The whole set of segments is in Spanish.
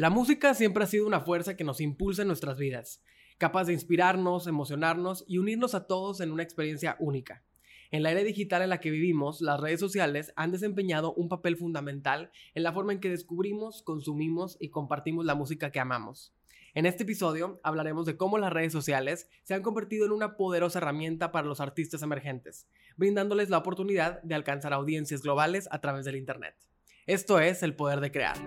La música siempre ha sido una fuerza que nos impulsa en nuestras vidas, capaz de inspirarnos, emocionarnos y unirnos a todos en una experiencia única. En la era digital en la que vivimos, las redes sociales han desempeñado un papel fundamental en la forma en que descubrimos, consumimos y compartimos la música que amamos. En este episodio hablaremos de cómo las redes sociales se han convertido en una poderosa herramienta para los artistas emergentes, brindándoles la oportunidad de alcanzar audiencias globales a través del Internet. Esto es el poder de crear.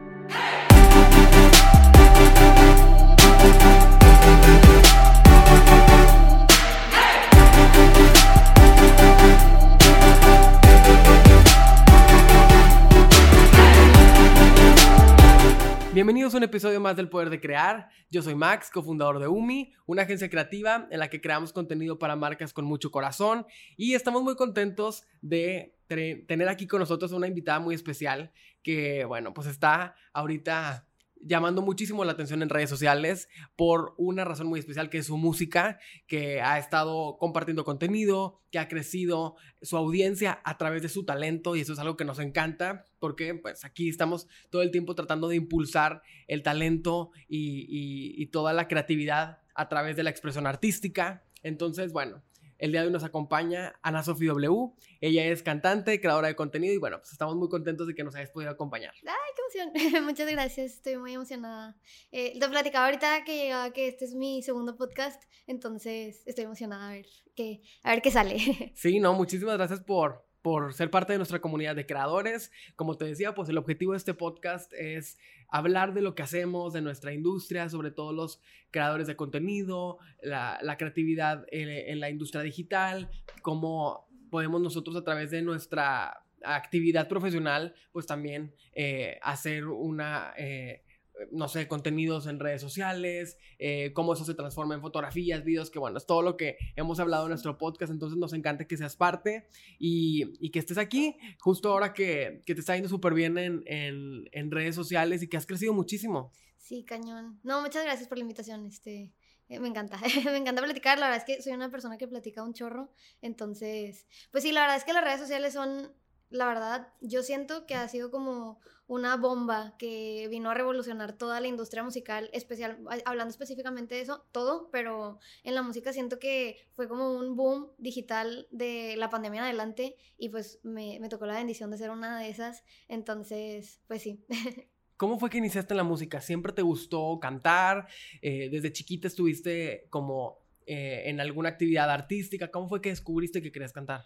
Bienvenidos a un episodio más del Poder de Crear. Yo soy Max, cofundador de UMI, una agencia creativa en la que creamos contenido para marcas con mucho corazón y estamos muy contentos de tener aquí con nosotros una invitada muy especial que, bueno, pues está ahorita llamando muchísimo la atención en redes sociales por una razón muy especial que es su música, que ha estado compartiendo contenido, que ha crecido su audiencia a través de su talento y eso es algo que nos encanta porque pues aquí estamos todo el tiempo tratando de impulsar el talento y, y toda la creatividad a través de la expresión artística. Entonces, bueno, el día de hoy nos acompaña Ana Sofi W. Ella es cantante, creadora de contenido y bueno, pues estamos muy contentos de que nos hayas podido acompañar. ¡Ay, qué emoción! Muchas gracias, estoy muy emocionada. Eh, te platicaba ahorita que que este es mi segundo podcast, entonces estoy emocionada a ver qué, a ver qué sale. Sí, no, muchísimas gracias por, por ser parte de nuestra comunidad de creadores. Como te decía, pues el objetivo de este podcast es hablar de lo que hacemos, de nuestra industria, sobre todo los creadores de contenido, la, creatividad en, la industria digital, cómo podemos nosotros a través de nuestra actividad profesional, pues también eh, hacer una... Eh, no sé, contenidos en redes sociales, eh, cómo eso se transforma en fotografías, videos, que bueno, es todo lo que hemos hablado en nuestro podcast, entonces nos encanta que seas parte y, que estés aquí, justo ahora que, te está yendo súper bien en, redes sociales y que has crecido muchísimo. Sí, cañón. No, muchas gracias por la invitación, este... Eh, me encanta, me encanta platicar, la verdad es que soy una persona que platica un chorro, entonces, pues sí, la verdad es que las redes sociales son la verdad, yo siento que ha sido como una bomba que vino a revolucionar toda la industria musical, especial, hablando específicamente de eso, todo, pero en la música siento que fue como un boom digital de la pandemia en adelante y pues me, tocó la bendición de ser una de esas, entonces, pues sí. ¿Cómo fue que iniciaste en la música? ¿Siempre te gustó cantar? Eh, ¿Desde chiquita estuviste como eh, en alguna actividad artística? ¿Cómo fue que descubriste que querías cantar?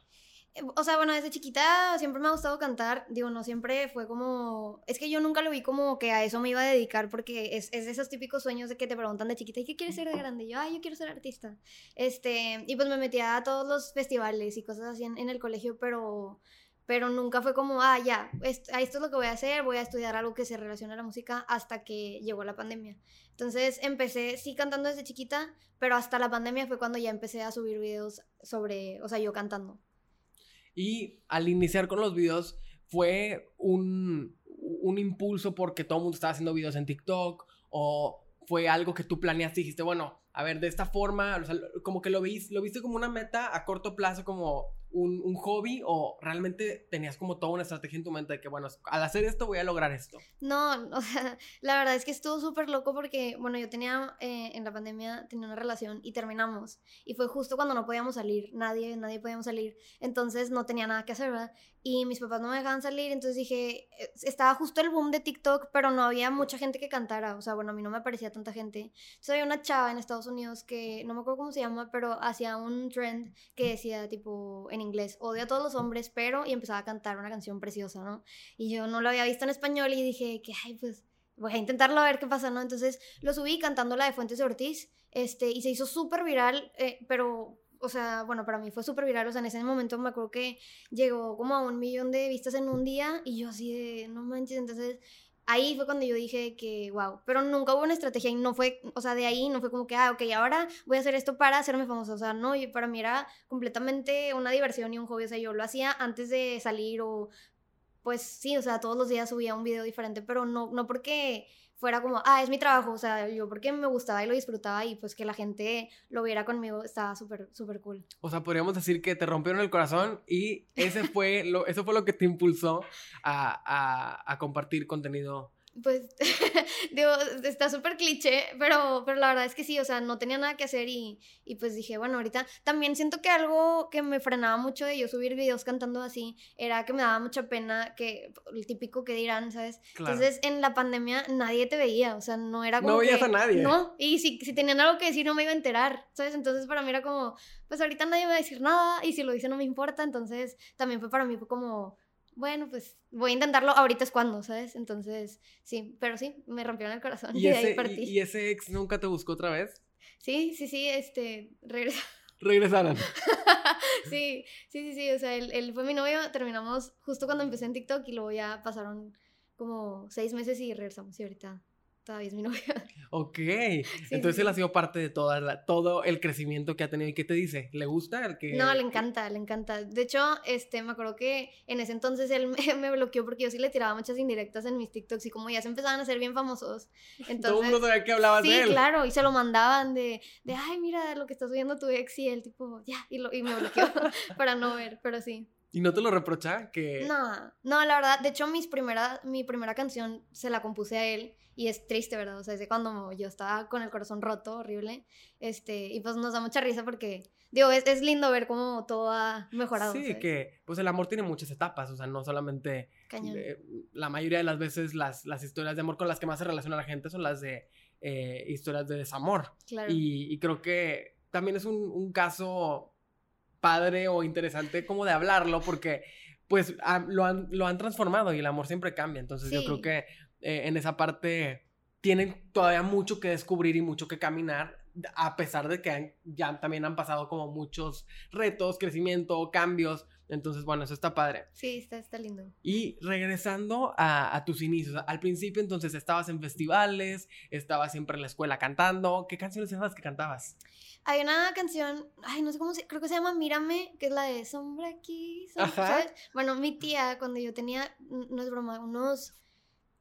O sea, bueno, desde chiquita siempre me ha gustado cantar. Digo, no siempre fue como. Es que yo nunca lo vi como que a eso me iba a dedicar, porque es, es de esos típicos sueños de que te preguntan de chiquita, ¿y qué quieres ser de grande? Y yo, ay, yo quiero ser artista. Este, y pues me metía a todos los festivales y cosas así en, el colegio, pero pero nunca fue como, ah, ya, esto, esto es lo que voy a hacer, voy a estudiar algo que se relacione a la música hasta que llegó la pandemia. Entonces empecé, sí, cantando desde chiquita, pero hasta la pandemia fue cuando ya empecé a subir videos sobre, o sea, yo cantando. Y al iniciar con los videos fue un, impulso porque todo el mundo estaba haciendo videos en TikTok o fue algo que tú planeaste y dijiste, bueno, a ver, de esta forma, como que lo, viste, lo viste como una meta a corto plazo, como un, hobby o realmente tenías como toda una estrategia en tu mente de que, bueno, al hacer esto voy a lograr esto? No, o sea, la verdad es que estuvo súper loco porque, bueno, yo tenía, eh, en la pandemia, tenía una relación y terminamos. Y fue justo cuando no podíamos salir, nadie, nadie podíamos salir. Entonces no tenía nada que hacer, ¿verdad? Y mis papás no me dejaban salir, entonces dije, eh, estaba justo el boom de TikTok, pero no había mucha gente que cantara. O sea, bueno, a mí no me parecía tanta gente. Entonces había una chava en Estados Unidos que, no me acuerdo cómo se llama, pero hacía un trend que decía, tipo, en inglés, odio a todos los hombres, pero, y empezaba a cantar una canción preciosa, ¿no? Y yo no lo había visto en español y dije que, ay, pues voy a intentarlo a ver qué pasa, ¿no? Entonces lo subí cantando la de Fuentes Ortiz, este, y se hizo súper viral, eh, pero, o sea, bueno, para mí fue súper viral, o sea, en ese momento me acuerdo que llegó como a un millón de vistas en un día, y yo así de, no manches, entonces ahí fue cuando yo dije que, wow, pero nunca hubo una estrategia y no fue, o sea, de ahí no fue como que, ah, ok, ahora voy a hacer esto para hacerme famosa, o sea, no, y para mí era completamente una diversión y un hobby, o sea, yo lo hacía antes de salir o, pues sí, o sea, todos los días subía un video diferente, pero no, no porque fuera como, ah, es mi trabajo, o sea, yo porque me gustaba y lo disfrutaba y pues que la gente lo viera conmigo estaba súper, súper cool. O sea, podríamos decir que te rompieron el corazón y ese fue lo, eso fue lo que te impulsó a, a, a compartir contenido Pues, digo, está súper cliché, pero, pero la verdad es que sí, o sea, no tenía nada que hacer y, y, pues dije, bueno, ahorita también siento que algo que me frenaba mucho de yo subir videos cantando así era que me daba mucha pena que, el típico que dirán, ¿sabes? Entonces, en la pandemia nadie te veía, o sea, no era como No veías a nadie. No, y si, si tenían algo que decir no me iba a enterar, ¿sabes? Entonces, para mí era como, pues ahorita nadie me va a decir nada y si lo dice no me importa, entonces también fue para mí fue como bueno, pues voy a intentarlo, ahorita es cuando, ¿sabes? Entonces, sí, pero sí, me rompieron el corazón y, ese, ¿Y, ese ex nunca te buscó otra vez? Sí, sí, sí, este, regresa. Regresaron. sí, sí, sí, sí, o sea, él, él, fue mi novio, terminamos justo cuando empecé en TikTok y luego ya pasaron como seis meses y regresamos y ahorita todavía es mi novia. Ok, entonces él ha sido parte de toda la, todo el crecimiento que ha tenido. ¿Y qué te dice? ¿Le gusta el que...? No, le encanta, le encanta. De hecho, este, me acuerdo que en ese entonces él me, bloqueó porque yo sí le tiraba muchas indirectas en mis TikToks y como ya se empezaban a ser bien famosos. Entonces, Todo el mundo sabía que hablabas de él. Sí, claro, y se lo mandaban de, de, ay, mira lo que está subiendo tu ex y él tipo, ya, y, lo, y me bloqueó para no ver, pero sí. ¿Y no te lo reprocha? Que... No, no, la verdad, de hecho mis primera, mi primera canción se la compuse a él y es triste, ¿verdad? O sea, desde cuando yo estaba con el corazón roto, horrible, este, y pues nos da mucha risa porque, digo, es, es lindo ver cómo todo ha mejorado. Sí, que pues el amor tiene muchas etapas, o sea, no solamente... la mayoría de las veces las, las historias de amor con las que más se relaciona la gente son las de eh, historias de desamor. Claro. Y, y, creo que también es un, un caso padre o interesante como de hablarlo porque pues lo, han, lo han transformado y el amor siempre cambia. Entonces yo creo que eh, en esa parte tienen todavía mucho que descubrir y mucho que caminar, a pesar de que ya también han pasado como muchos retos, crecimiento, cambios. Entonces, bueno, eso está padre. Sí, está, está lindo. Y regresando a, a, tus inicios, al principio entonces estabas en festivales, estabas siempre en la escuela cantando. ¿Qué canciones eran las que cantabas? Hay una canción, ay, no sé cómo se, creo que se llama Mírame, que es la de Sombra aquí, ¿sabes? Bueno, mi tía, cuando yo tenía, no es broma, unos,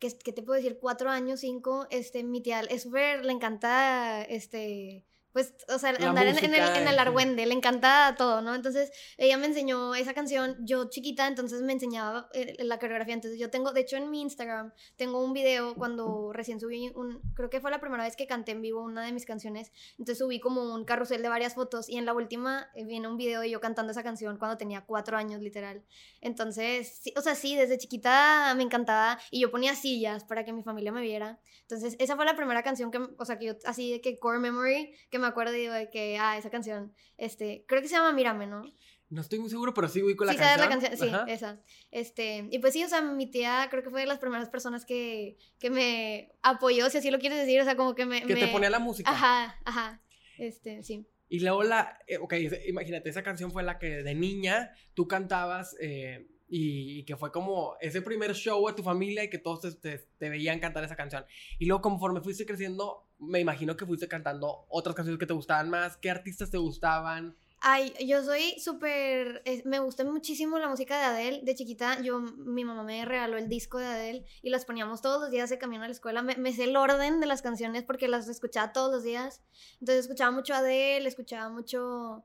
¿qué, qué te puedo decir? Cuatro años, cinco, este, mi tía es súper, le encanta, este, pues, o sea, andar en, el, en el argüende, le encanta todo, ¿no? Entonces, ella me enseñó esa canción, yo chiquita, entonces me enseñaba eh, la coreografía, entonces yo tengo, de hecho en mi Instagram, tengo un video cuando recién subí un, creo que fue la primera vez que canté en vivo una de mis canciones, entonces subí como un carrusel de varias fotos y en la última eh, viene un video de yo cantando esa canción cuando tenía cuatro años, literal. Entonces, sí, o sea, sí, desde chiquita me encantaba y yo ponía sillas para que mi familia me viera. Entonces, esa fue la primera canción que, o sea, que yo, así de que core memory, que me me acuerdo digo de que, ah, esa canción, este, creo que se llama Mírame, ¿no? No estoy muy seguro, pero sí con la sí, canción. la canción, sí, esa. Este, y pues sí, o sea, mi tía creo que fue de las primeras personas que, que me apoyó, si así lo quieres decir, o sea, como que me... Que te ponía la música. Ajá, ajá, este, sí. Y luego la, eh, ok, imagínate, esa canción fue la que de niña tú cantabas eh, y, que fue como ese primer show a tu familia y que todos te, te, veían cantar esa canción. Y luego conforme fuiste creciendo, me imagino que fuiste cantando otras canciones que te gustaban más. ¿Qué artistas te gustaban? Ay, yo soy súper, me gusta muchísimo la música de Adele. De chiquita, yo, mi mamá me regaló el disco de Adele y las poníamos todos los días de camino a la escuela. Me, me sé el orden de las canciones porque las escuchaba todos los días. Entonces escuchaba mucho Adele, escuchaba mucho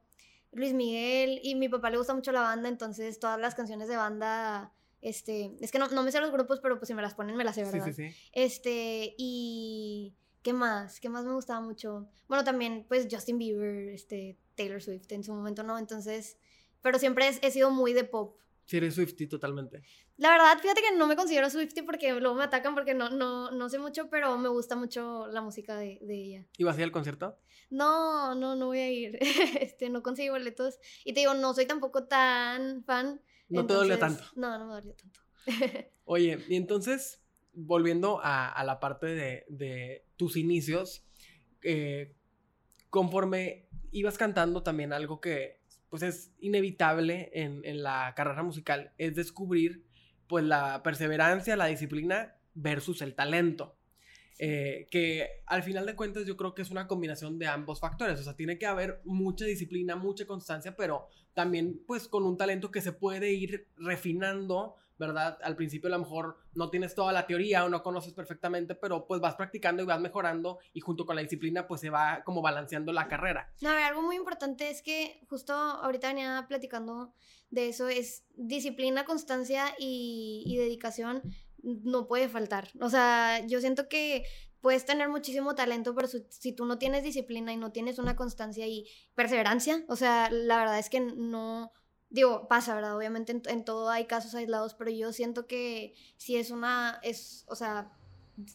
Luis Miguel y mi papá le gusta mucho la banda, entonces todas las canciones de banda, este, es que no, no me sé los grupos, pero pues si me las ponen me las sé, ¿verdad? Sí, sí, sí. Este, y... ¿Qué más? ¿Qué más me gustaba mucho? Bueno, también, pues Justin Bieber, este, Taylor Swift en su momento, ¿no? Entonces, pero siempre he, sido muy de pop. Sí, eres Swifty totalmente. La verdad, fíjate que no me considero Swifty porque luego me atacan porque no, no, no sé mucho, pero me gusta mucho la música de, de ella. ¿Y vas a ir al concierto? No, no, no voy a ir. este, no conseguí boletos. Y te digo, no soy tampoco tan fan. No te dolió tanto. No, no me dolió tanto. Oye, y entonces, volviendo a, la parte de, tus inicios, eh, conforme ibas cantando también algo que pues es inevitable en, la carrera musical, es descubrir pues la perseverancia, la disciplina versus el talento. Eh, que al final de cuentas yo creo que es una combinación de ambos factores, o sea, tiene que haber mucha disciplina, mucha constancia, pero también pues con un talento que se puede ir refinando, ¿verdad? Al principio a lo mejor no tienes toda la teoría o no conoces perfectamente, pero pues vas practicando y vas mejorando y junto con la disciplina pues se va como balanceando la carrera. No, a ver, algo muy importante es que justo ahorita venía platicando de eso, es disciplina, constancia y, y dedicación no puede faltar. O sea, yo siento que puedes tener muchísimo talento, pero si tú no tienes disciplina y no tienes una constancia y perseverancia, o sea, la verdad es que no, digo, pasa, ¿verdad? Obviamente en, en todo hay casos aislados, pero yo siento que si es una, es, o sea,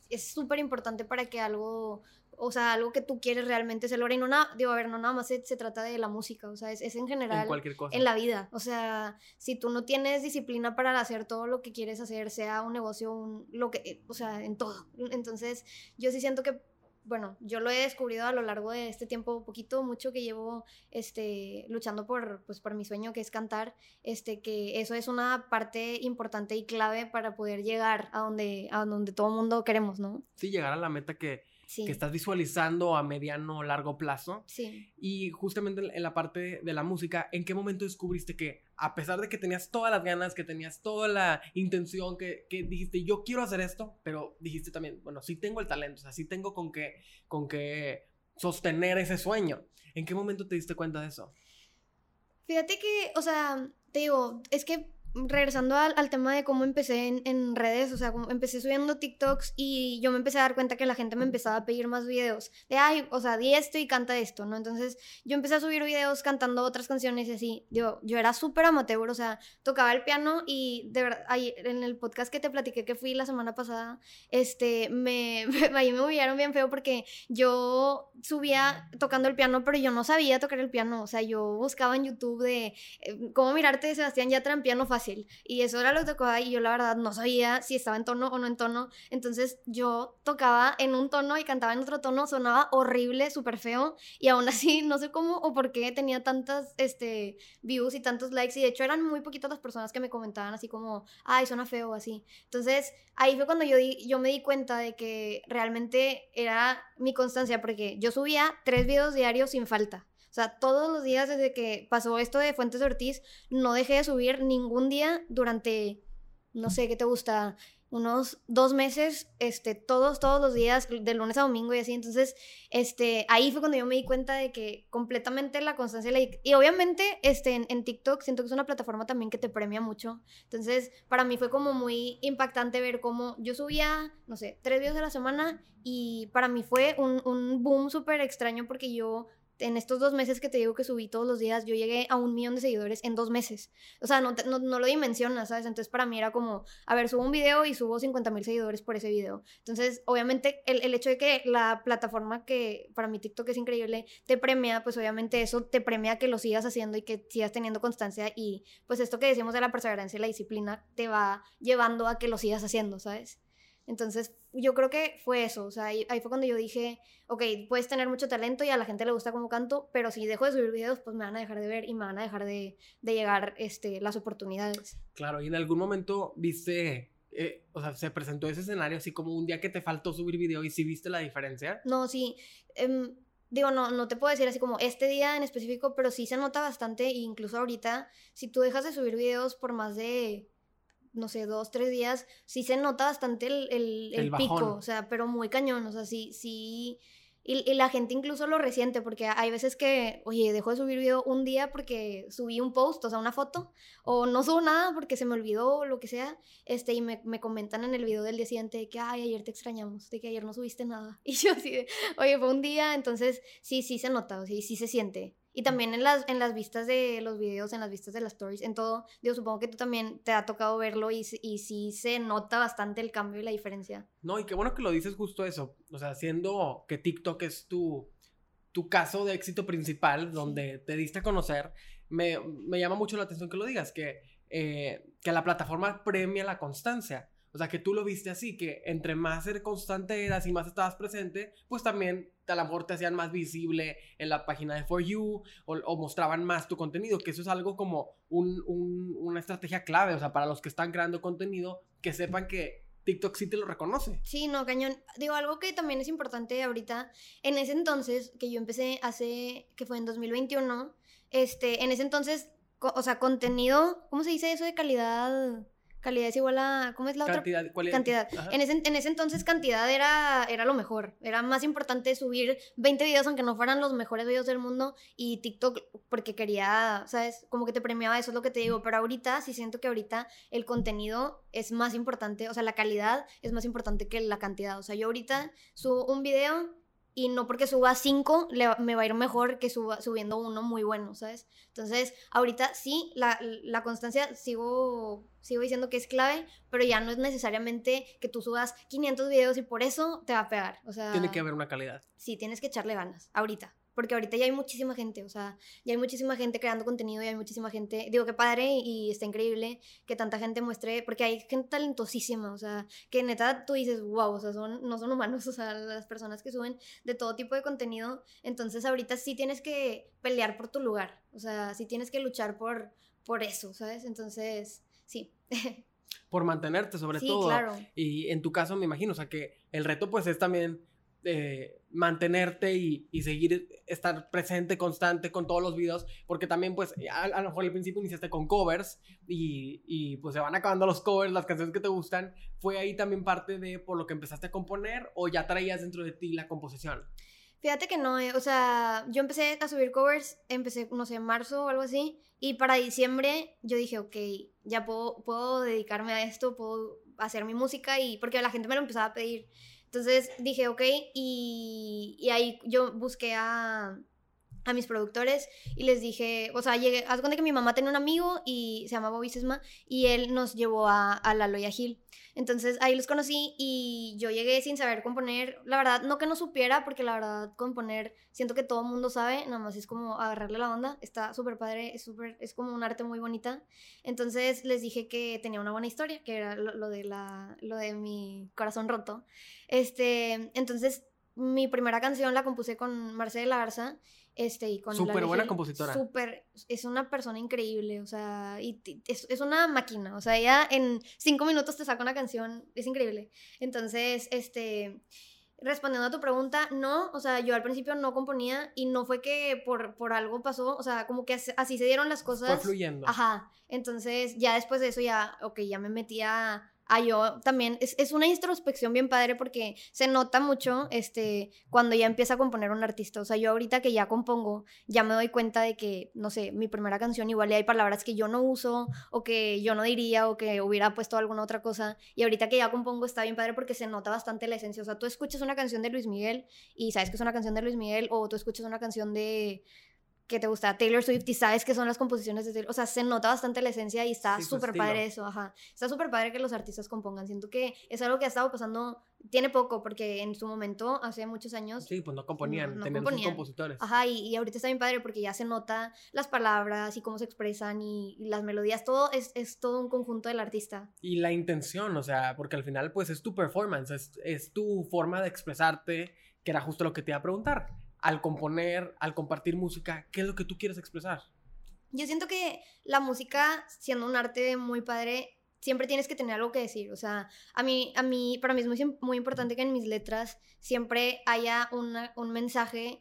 es súper importante para que algo o sea, algo que tú quieres realmente se logra. Y no nada, digo, a ver, no nada más se, trata de la música, o sea, es, en general. En cualquier cosa. En la vida. O sea, si tú no tienes disciplina para hacer todo lo que quieres hacer, sea un negocio, un, lo que, o sea, en todo. Entonces, yo sí siento que bueno, yo lo he descubrido a lo largo de este tiempo, poquito, mucho que llevo este, luchando por, pues, por mi sueño, que es cantar, este, que eso es una parte importante y clave para poder llegar a donde, a donde todo el mundo queremos, ¿no? Sí, llegar a la meta que, que estás visualizando a mediano o largo plazo. Sí. Y justamente en la parte de la música, ¿en qué momento descubriste que a pesar de que tenías todas las ganas, que tenías toda la intención, que, que dijiste, yo quiero hacer esto, pero dijiste también, bueno, sí tengo el talento, o sea, sí tengo con qué, con qué sostener ese sueño. ¿En qué momento te diste cuenta de eso? Fíjate que, o sea, te digo, es que regresando al, al, tema de cómo empecé en, en, redes, o sea, empecé subiendo TikToks y yo me empecé a dar cuenta que la gente me empezaba a pedir más videos. De, ay, o sea, di esto y canta esto, ¿no? Entonces yo empecé a subir videos cantando otras canciones y así. Yo, yo era súper amateur, o sea, tocaba el piano y de verdad, ahí, en el podcast que te platiqué que fui la semana pasada, este, me, ahí me humillaron bien feo porque yo subía tocando el piano, pero yo no sabía tocar el piano. O sea, yo buscaba en YouTube de eh, cómo mirarte de Sebastián Yatra en piano fácil y eso era lo que tocaba y yo la verdad no sabía si estaba en tono o no en tono. Entonces yo tocaba en un tono y cantaba en otro tono, sonaba horrible, súper feo. Y aún así, no sé cómo o por qué tenía tantas este, views y tantos likes. Y de hecho eran muy poquitas las personas que me comentaban así como, ay, suena feo o así. Entonces ahí fue cuando yo, di, yo me di cuenta de que realmente era mi constancia porque yo subía tres videos diarios sin falta. Sea, todos los días desde que pasó esto de Fuentes Ortiz, no dejé de subir ningún día durante, no sé, ¿qué te gusta? unos dos meses, este, todos, todos los días, de lunes a domingo y así. Entonces, este, ahí fue cuando yo me di cuenta de que completamente la constancia la, y obviamente, este, en, en, TikTok siento que es una plataforma también que te premia mucho. Entonces, para mí fue como muy impactante ver cómo yo subía, no sé, tres videos a la semana y para mí fue un, un boom súper extraño porque yo en estos dos meses que te digo que subí todos los días, yo llegué a un millón de seguidores en dos meses. O sea, no, no, lo dimensionas, ¿sabes? Entonces para mí era como, a ver, subo un video y subo 50 mil seguidores por ese video. Entonces, obviamente, el, el, hecho de que la plataforma que para mi TikTok es increíble, te premia, pues obviamente eso te premia que lo sigas haciendo y que sigas teniendo constancia y pues esto que decimos de la perseverancia y la disciplina te va llevando a que lo sigas haciendo, ¿sabes? Entonces, yo creo que fue eso, o sea, ahí, fue cuando yo dije, ok, puedes tener mucho talento y a la gente le gusta como canto, pero si dejo de subir videos, pues me van a dejar de ver y me van a dejar de, de llegar este, las oportunidades. Claro, y en algún momento viste, eh, o sea, se presentó ese escenario así como un día que te faltó subir video y si viste la diferencia. No, sí. Em, digo, no, no te puedo decir así como este día en específico, pero sí se nota bastante, e incluso ahorita, si tú dejas de subir videos por más de no sé, dos, tres días, sí se nota bastante el, el, pico, o sea, pero muy cañón, o sea, sí, sí, y, la gente incluso lo resiente, porque hay veces que, oye, dejo de subir video un día porque subí un post, o sea, una foto, o no subo nada porque se me olvidó o lo que sea, este, y me, me comentan en el video del día siguiente que, ay, ayer te extrañamos, de que ayer no subiste nada. Y yo así de, oye, fue un día, entonces sí, sí se nota, o sea, sí se siente. Y también en las, en las vistas de los videos, en las vistas de las stories, en todo, digo, supongo que tú también te ha tocado verlo y, y sí se nota bastante el cambio y la diferencia. No, y qué bueno que lo dices justo eso. O sea, siendo que TikTok es tu, tu caso de éxito principal, donde te diste a conocer, me, me, llama mucho la atención que lo digas, que, eh, que la plataforma premia la constancia. O sea, que tú lo viste así, que entre más ser constante eras y más estabas presente, pues también a lo mejor te hacían más visible en la página de For You o, mostraban más tu contenido, que eso es algo como un, una estrategia clave, o sea, para los que están creando contenido, que sepan que TikTok sí te lo reconoce. Sí, no, cañón. Digo, algo que también es importante ahorita, en ese entonces, que yo empecé hace, que fue en 2021, este, en ese entonces, o sea, contenido, ¿cómo se dice eso de calidad? Calidad es igual a, ¿cómo es la Cantidad, otra? ¿cuál es? Cantidad. En ese, en ese entonces cantidad era, era lo mejor. Era más importante subir 20 videos aunque no fueran los mejores videos del mundo y TikTok porque quería, ¿sabes? Como que te premiaba, eso es lo que te digo. Pero ahorita sí siento que ahorita el contenido es más importante, o sea, la calidad es más importante que la cantidad. O sea, yo ahorita subo un video y no porque suba cinco le va- me va a ir mejor que suba, subiendo uno muy bueno, ¿sabes? Entonces, ahorita sí, la, la constancia sigo, sigo diciendo que es clave, pero ya no es necesariamente que tú subas 500 videos y por eso te va a pegar. O sea, Tiene que haber una calidad. sí, tienes que echarle ganas, ahorita. Porque ahorita ya hay muchísima gente, o sea, ya hay muchísima gente creando contenido y hay muchísima gente, digo que padre y está increíble que tanta gente muestre, porque hay gente talentosísima, o sea, que neta tú dices, wow, o sea, son, no son humanos, o sea, las personas que suben de todo tipo de contenido, entonces ahorita sí tienes que pelear por tu lugar, o sea, sí tienes que luchar por, por eso, ¿sabes? Entonces, sí. Por mantenerte, sobre sí, todo. claro. Y en tu caso, me imagino, o sea, que el reto pues es también eh, mantenerte y, y seguir, estar presente, constante con todos los videos, porque también pues a, a lo mejor al principio iniciaste con covers y, y, pues se van acabando los covers, las canciones que te gustan, ¿fue ahí también parte de por lo que empezaste a componer o ya traías dentro de ti la composición? Fíjate que no, eh, o sea, yo empecé a subir covers, empecé, no sé, en marzo o algo así, y para diciembre yo dije, ok, ya puedo, puedo dedicarme a esto, puedo hacer mi música, y porque la gente me lo empezaba a pedir. Entonces dije, ok, y, y ahí yo busqué a, a mis productores y les dije, o sea, llegué, haz cuenta que mi mamá tenía un amigo y se llamaba Bobby Sesma y él nos llevó a, a Lalo y a Gil. Entonces ahí los conocí y yo llegué sin saber componer. La verdad, no que no supiera, porque la verdad componer siento que todo el mundo sabe, nada más es como agarrarle la onda. Está súper padre, es, súper, es como un arte muy bonita. Entonces les dije que tenía una buena historia, que era lo, lo de, la, lo de mi corazón roto. Este, entonces mi primera canción la compuse con Marcela Garza. Este, y con Súper buena Gil. compositora. Súper, es una persona increíble, o sea, y es, es una máquina, o sea, ella en cinco minutos te saca una canción, es increíble. Entonces, este, respondiendo a tu pregunta, no, o sea, yo al principio no componía y no fue que por, por algo pasó, o sea, como que así, así se dieron las Fue cosas. fluyendo. Ajá, entonces ya después de eso ya, ok, ya me metía a yo también, es, es una introspección bien padre porque se nota mucho este, cuando ya empieza a componer un artista, o sea, yo ahorita que ya compongo, ya me doy cuenta de que, no sé, mi primera canción igual hay palabras que yo no uso o que yo no diría o que hubiera puesto alguna otra cosa. Y ahorita que ya compongo está bien padre porque se nota bastante la esencia, o sea, tú escuchas una canción de Luis Miguel y sabes que es una canción de Luis Miguel o tú escuchas una canción de que te gusta Taylor Swift y sabes que son las composiciones de Taylor. O sea, se nota bastante la esencia y está Sí, súper estilo. padre eso, ajá. Está súper padre que los artistas compongan. Siento que es algo que ha estado pasando, tiene poco, porque en su momento, hace muchos años, Sí, pues no componían, No, no tenían componían. sus compositores. Ajá, y, y ahorita está bien padre porque ya se nota las palabras y cómo se expresan y, y las melodías, todo es, es todo un conjunto del artista. Y la intención, o sea, porque al final pues es tu performance, es, es tu forma de expresarte, que era justo lo que te iba a preguntar. Al componer, al compartir música, ¿qué es lo que tú quieres expresar? Yo siento que la música, siendo un arte muy padre, siempre tienes que tener algo que decir. O sea, a mí, a mí para mí es muy, muy importante que en mis letras siempre haya un mensaje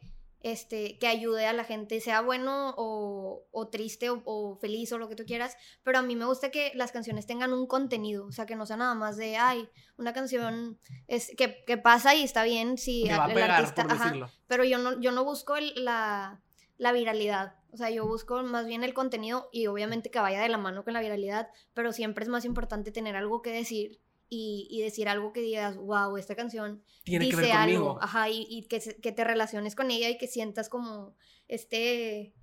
este, que ayude a la gente, sea bueno o, o triste o, o feliz o lo que tú quieras, pero a mí me gusta que las canciones tengan un contenido, o sea, que no sea nada más de, ay, una canción es, que, que pasa y está bien si Que va a el pegar, artista... por ajá, pero yo no, yo no busco el- la, la viralidad. O sea, yo busco más bien el contenido y obviamente que vaya de la mano con la viralidad, pero siempre es más importante tener algo que decir y, y decir algo que digas, wow, esta canción Tiene que dice ver conmigo. algo. Ajá, y, y que, que te relaciones con ella y que sientas como este...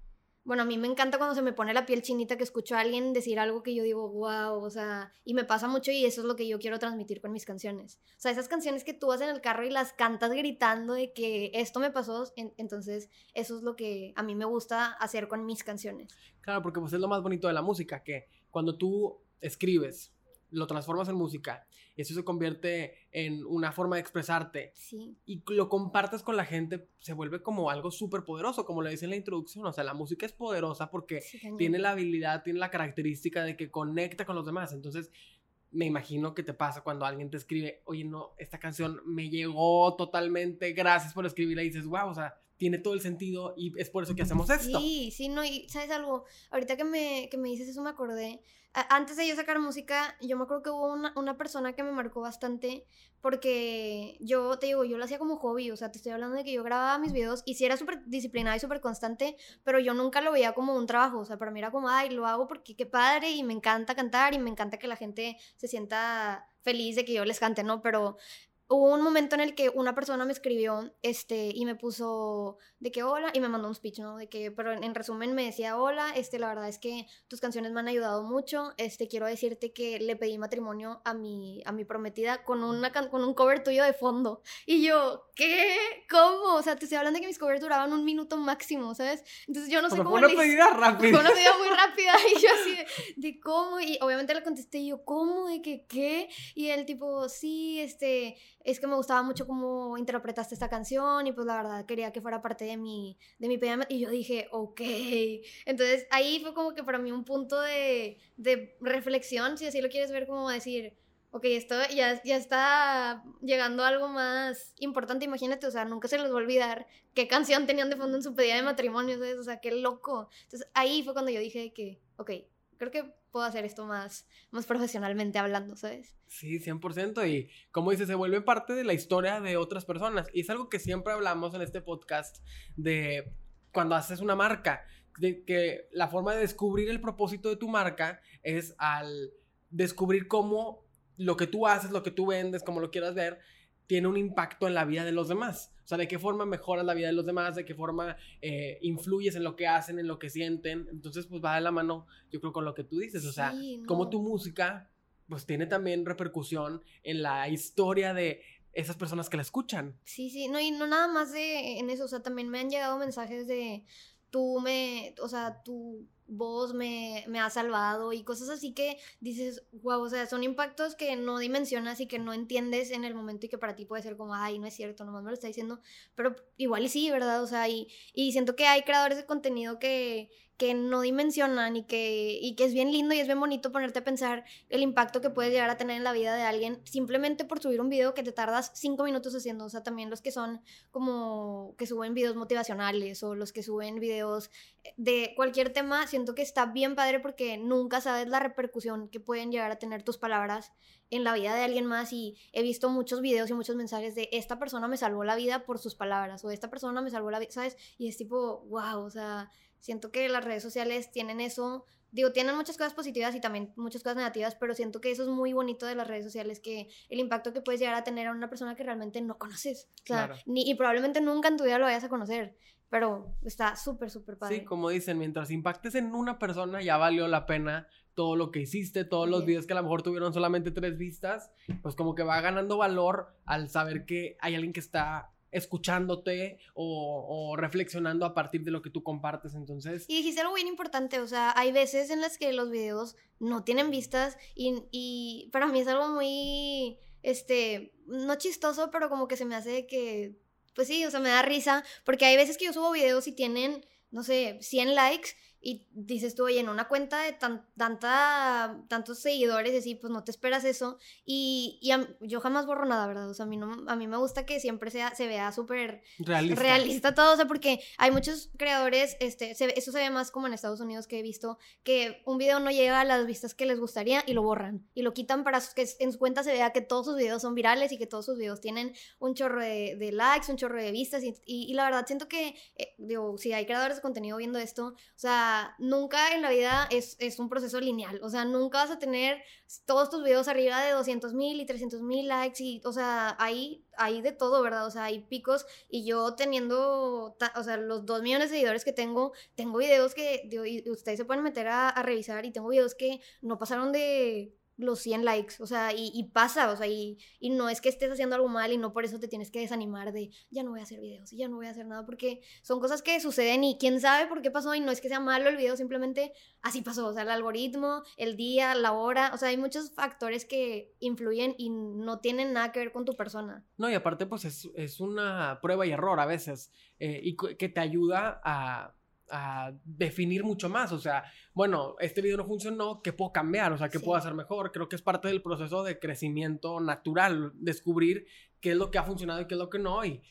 Bueno, a mí me encanta cuando se me pone la piel chinita que escucho a alguien decir algo que yo digo, wow, o sea, y me pasa mucho y eso es lo que yo quiero transmitir con mis canciones. O sea, esas canciones que tú vas en el carro y las cantas gritando de que esto me pasó, en- entonces eso es lo que a mí me gusta hacer con mis canciones. Claro, porque pues es lo más bonito de la música, que cuando tú escribes, lo transformas en música, eso se convierte en una forma de expresarte. Sí, y lo compartes con la gente, se vuelve como algo súper poderoso, como le dice en la introducción, o sea, la música es poderosa porque sí, tiene la habilidad, tiene la característica de que conecta con los demás. Entonces, me imagino que te pasa cuando alguien te escribe, oye, no, esta canción me llegó totalmente, gracias por escribirla, y dices, wow, o sea, tiene todo el sentido y es por eso que hacemos esto. Sí, sí, no, y sabes algo, ahorita que me, que me dices eso me acordé, antes de yo sacar música, yo me acuerdo que hubo una, una, persona que me marcó bastante porque yo, te digo, yo lo hacía como hobby, o sea, te estoy hablando de que yo grababa mis videos y sí era súper disciplinada y súper constante, pero yo nunca lo veía como un trabajo, o sea, para mí era como, ay, lo hago porque qué padre y me encanta cantar y me encanta que la gente se sienta feliz de que yo les cante, ¿no? Pero hubo un momento en el que una persona me escribió este, y me puso de que hola y me mandó un speech, ¿no? De que, pero en, resumen me decía hola, este, la verdad es que tus canciones me han ayudado mucho, este, quiero decirte que le pedí matrimonio a mi, a mi prometida con, una, con un cover tuyo de fondo. Y yo, ¿qué? ¿Cómo? O sea, te estoy hablando de que mis covers duraban un minuto máximo, ¿sabes? Entonces yo no sé cómo... Fue una pedida rápida. Fue una pedida muy rápida y yo así de, de cómo, y obviamente le contesté yo, ¿cómo? ¿De que qué? Y él tipo, sí, este es que me gustaba mucho cómo interpretaste esta canción y pues la verdad quería que fuera parte de mi, de mi y yo dije, ok. Entonces ahí fue como que para mí un punto de, de reflexión, si así lo quieres ver, como decir, ok, esto ya, ya está llegando algo más importante, imagínate, o sea, nunca se les va a olvidar qué canción tenían de fondo en su pedida de matrimonio, ¿sabes? O sea, qué loco. Entonces ahí fue cuando yo dije que, ok, creo que puedo hacer esto más, más profesionalmente hablando, ¿sabes? Sí, 100%. Y como dices, se vuelve parte de la historia de otras personas. Y es algo que siempre hablamos en este podcast de cuando haces una marca, de que la forma de descubrir el propósito de tu marca es al descubrir cómo lo que tú haces, lo que tú vendes, como lo quieras ver, tiene un impacto en la vida de los demás. O sea, de qué forma mejoras la vida de los demás, de qué forma eh, influyes en lo que hacen, en lo que sienten. Entonces, pues va de la mano, yo creo, con lo que tú dices. O sea, como tu música, pues tiene también repercusión en la historia de esas personas que la escuchan. Sí, sí, no, y no nada más de en eso, o sea, también me han llegado mensajes de tú me, o sea, tú voz me, me, ha salvado y cosas así que dices, wow, o sea, son impactos que no dimensionas y que no entiendes en el momento y que para ti puede ser como, ay, no es cierto, nomás me lo está diciendo, pero igual y sí, ¿verdad? O sea, y, y siento que hay creadores de contenido que, que no dimensionan y que, y que es bien lindo y es bien bonito ponerte a pensar el impacto que puedes llegar a tener en la vida de alguien simplemente por subir un video que te tardas cinco minutos haciendo. O sea, también los que son como que suben videos motivacionales o los que suben videos de cualquier tema, siento que está bien padre porque nunca sabes la repercusión que pueden llegar a tener tus palabras en la vida de alguien más y he visto muchos videos y muchos mensajes de esta persona me salvó la vida por sus palabras o esta persona me salvó la vida, ¿sabes? Y es tipo, wow, o sea, Siento que las redes sociales tienen eso, digo, tienen muchas cosas positivas y también muchas cosas negativas, pero siento que eso es muy bonito de las redes sociales, que el impacto que puedes llegar a tener a una persona que realmente no conoces. O sea, ni, y probablemente nunca en tu vida lo vayas a conocer, pero está súper, súper padre. Sí, como dicen, mientras impactes en una persona, ya valió la pena todo lo que hiciste, todos los videos que a lo mejor tuvieron solamente tres vistas, pues como que va ganando valor al saber que hay alguien que está escuchándote o, reflexionando a partir de lo que tú compartes. Entonces. Y dijiste algo bien importante, o sea, hay veces en las que los videos no tienen vistas y, y para mí es algo muy, este, no chistoso, pero como que se me hace que, pues sí, o sea, me da risa, porque hay veces que yo subo videos y tienen, no sé, 100 likes y dices tú, oye, en una cuenta de tan, tanta, tantos seguidores, así, pues no te esperas eso. Y, y yo jamás borro nada, ¿verdad? O sea, a mí, no, a mí me gusta que siempre sea, se vea súper realista. realista. todo, o sea, porque hay muchos creadores, este, eso se ve más como en Estados Unidos que he visto, que un video no llega a las vistas que les gustaría y lo borran. Y lo quitan para que en su cuenta se vea que todos sus videos son virales y que todos sus videos tienen un chorro de, likes, un chorro de vistas. Y, y, la verdad, siento que, eh, digo, si hay creadores de contenido viendo esto, o sea, nunca en la vida es, un proceso lineal. O sea, nunca vas a tener todos tus videos arriba de 200 mil y 300 mil likes. Y, o sea, hay, hay de todo, ¿verdad? O sea, hay picos. Y yo teniendo, o sea, los 2 millones de seguidores que tengo, tengo videos que ustedes se pueden meter a revisar y tengo videos que no pasaron de los 100 likes, o sea, y, pasa, o sea, y, y, no es que estés haciendo algo mal y no por eso te tienes que desanimar de ya no voy a hacer videos ya no voy a hacer nada, porque son cosas que suceden y quién sabe por qué pasó y no es que sea malo el video, simplemente así pasó, o sea, el algoritmo, el día, la hora, o sea, hay muchos factores que influyen y no tienen nada que ver con tu persona. No, y aparte pues es, es una prueba y error a veces, eh, y que te ayuda a a definir mucho más. O sea, bueno, este video no funcionó, ¿qué puedo cambiar? O sea, ¿qué puedo hacer mejor? Creo que es parte del proceso de crecimiento natural, descubrir qué es lo que ha funcionado y qué es lo que no, y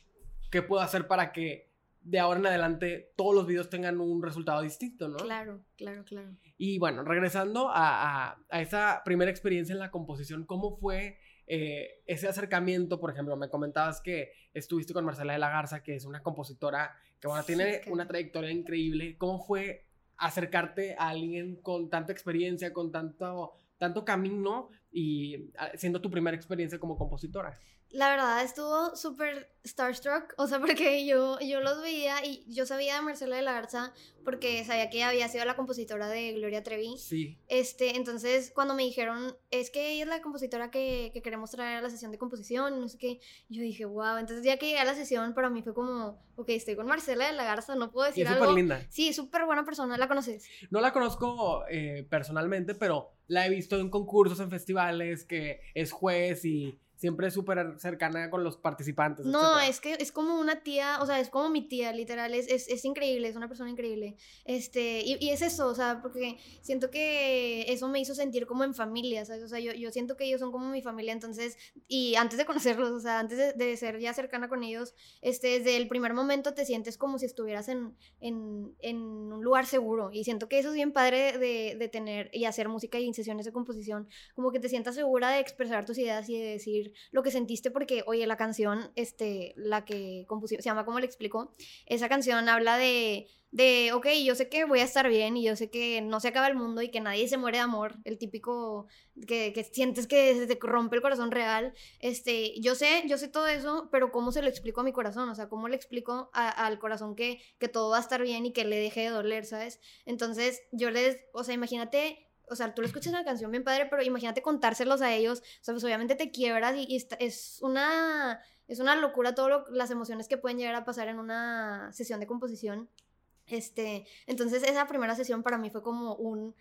qué puedo hacer para que de ahora en adelante todos los videos tengan un resultado distinto, ¿no? Claro, claro, claro. Y bueno, regresando a, a, esa primera experiencia en la composición, ¿cómo fue eh, ese acercamiento? Por ejemplo, me comentabas que estuviste con Marcela de la Garza, que es una compositora que bueno, tiene una trayectoria increíble. ¿Cómo fue acercarte a alguien con tanta experiencia, con tanto, tanto camino y ah, siendo tu primera experiencia como compositora? La verdad estuvo súper starstruck, o sea, porque yo, yo los veía y yo sabía de Marcela de la Garza porque sabía que ella había sido la compositora de Gloria Trevi. Sí. Este, entonces cuando me dijeron, es que ella es la compositora que, que queremos traer a la sesión de composición, no sé qué, yo dije, wow, entonces ya que llegué a la sesión para mí fue como, ok, estoy con Marcela de la Garza, no puedo decir y es súper linda. Sí, súper buena persona, ¿la conoces? No la conozco eh, personalmente, pero la he visto en concursos, en festivales, que es juez y siempre súper cercana con los participantes. No, es que es como una tía, o sea, es como mi tía, literal, es, es, es increíble, es una persona increíble. Este, y, y, es eso, o sea, porque siento que eso me hizo sentir como en familia, ¿sabes? O sea, yo, yo siento que ellos son como mi familia, entonces, y antes de conocerlos, o sea, antes de, de ser ya cercana con ellos, este, desde el primer momento te sientes como si estuvieras en, en, en un lugar seguro. Y siento que eso es bien padre de, de tener y hacer música y sesiones de composición, como que te sientas segura de expresar tus ideas y de decir lo que sentiste porque, oye, la canción, este, la que compuso, se llama como le explico, esa canción habla de, de, ok, yo sé que voy a estar bien y yo sé que no se acaba el mundo y que nadie se muere de amor, el típico que, que sientes que se te rompe el corazón real, este, yo sé, yo sé todo eso, pero ¿cómo se lo explico a mi corazón? O sea, ¿cómo le explico al corazón que, que todo va a estar bien y que le deje de doler, ¿sabes? Entonces, yo les, o sea, imagínate o sea, tú lo escuchas la canción bien padre, pero imagínate contárselos a ellos, o sea, pues obviamente te quiebras y, es una es una locura todas las emociones que pueden llegar a pasar en una sesión de composición. Este, entonces esa primera sesión para mí fue como un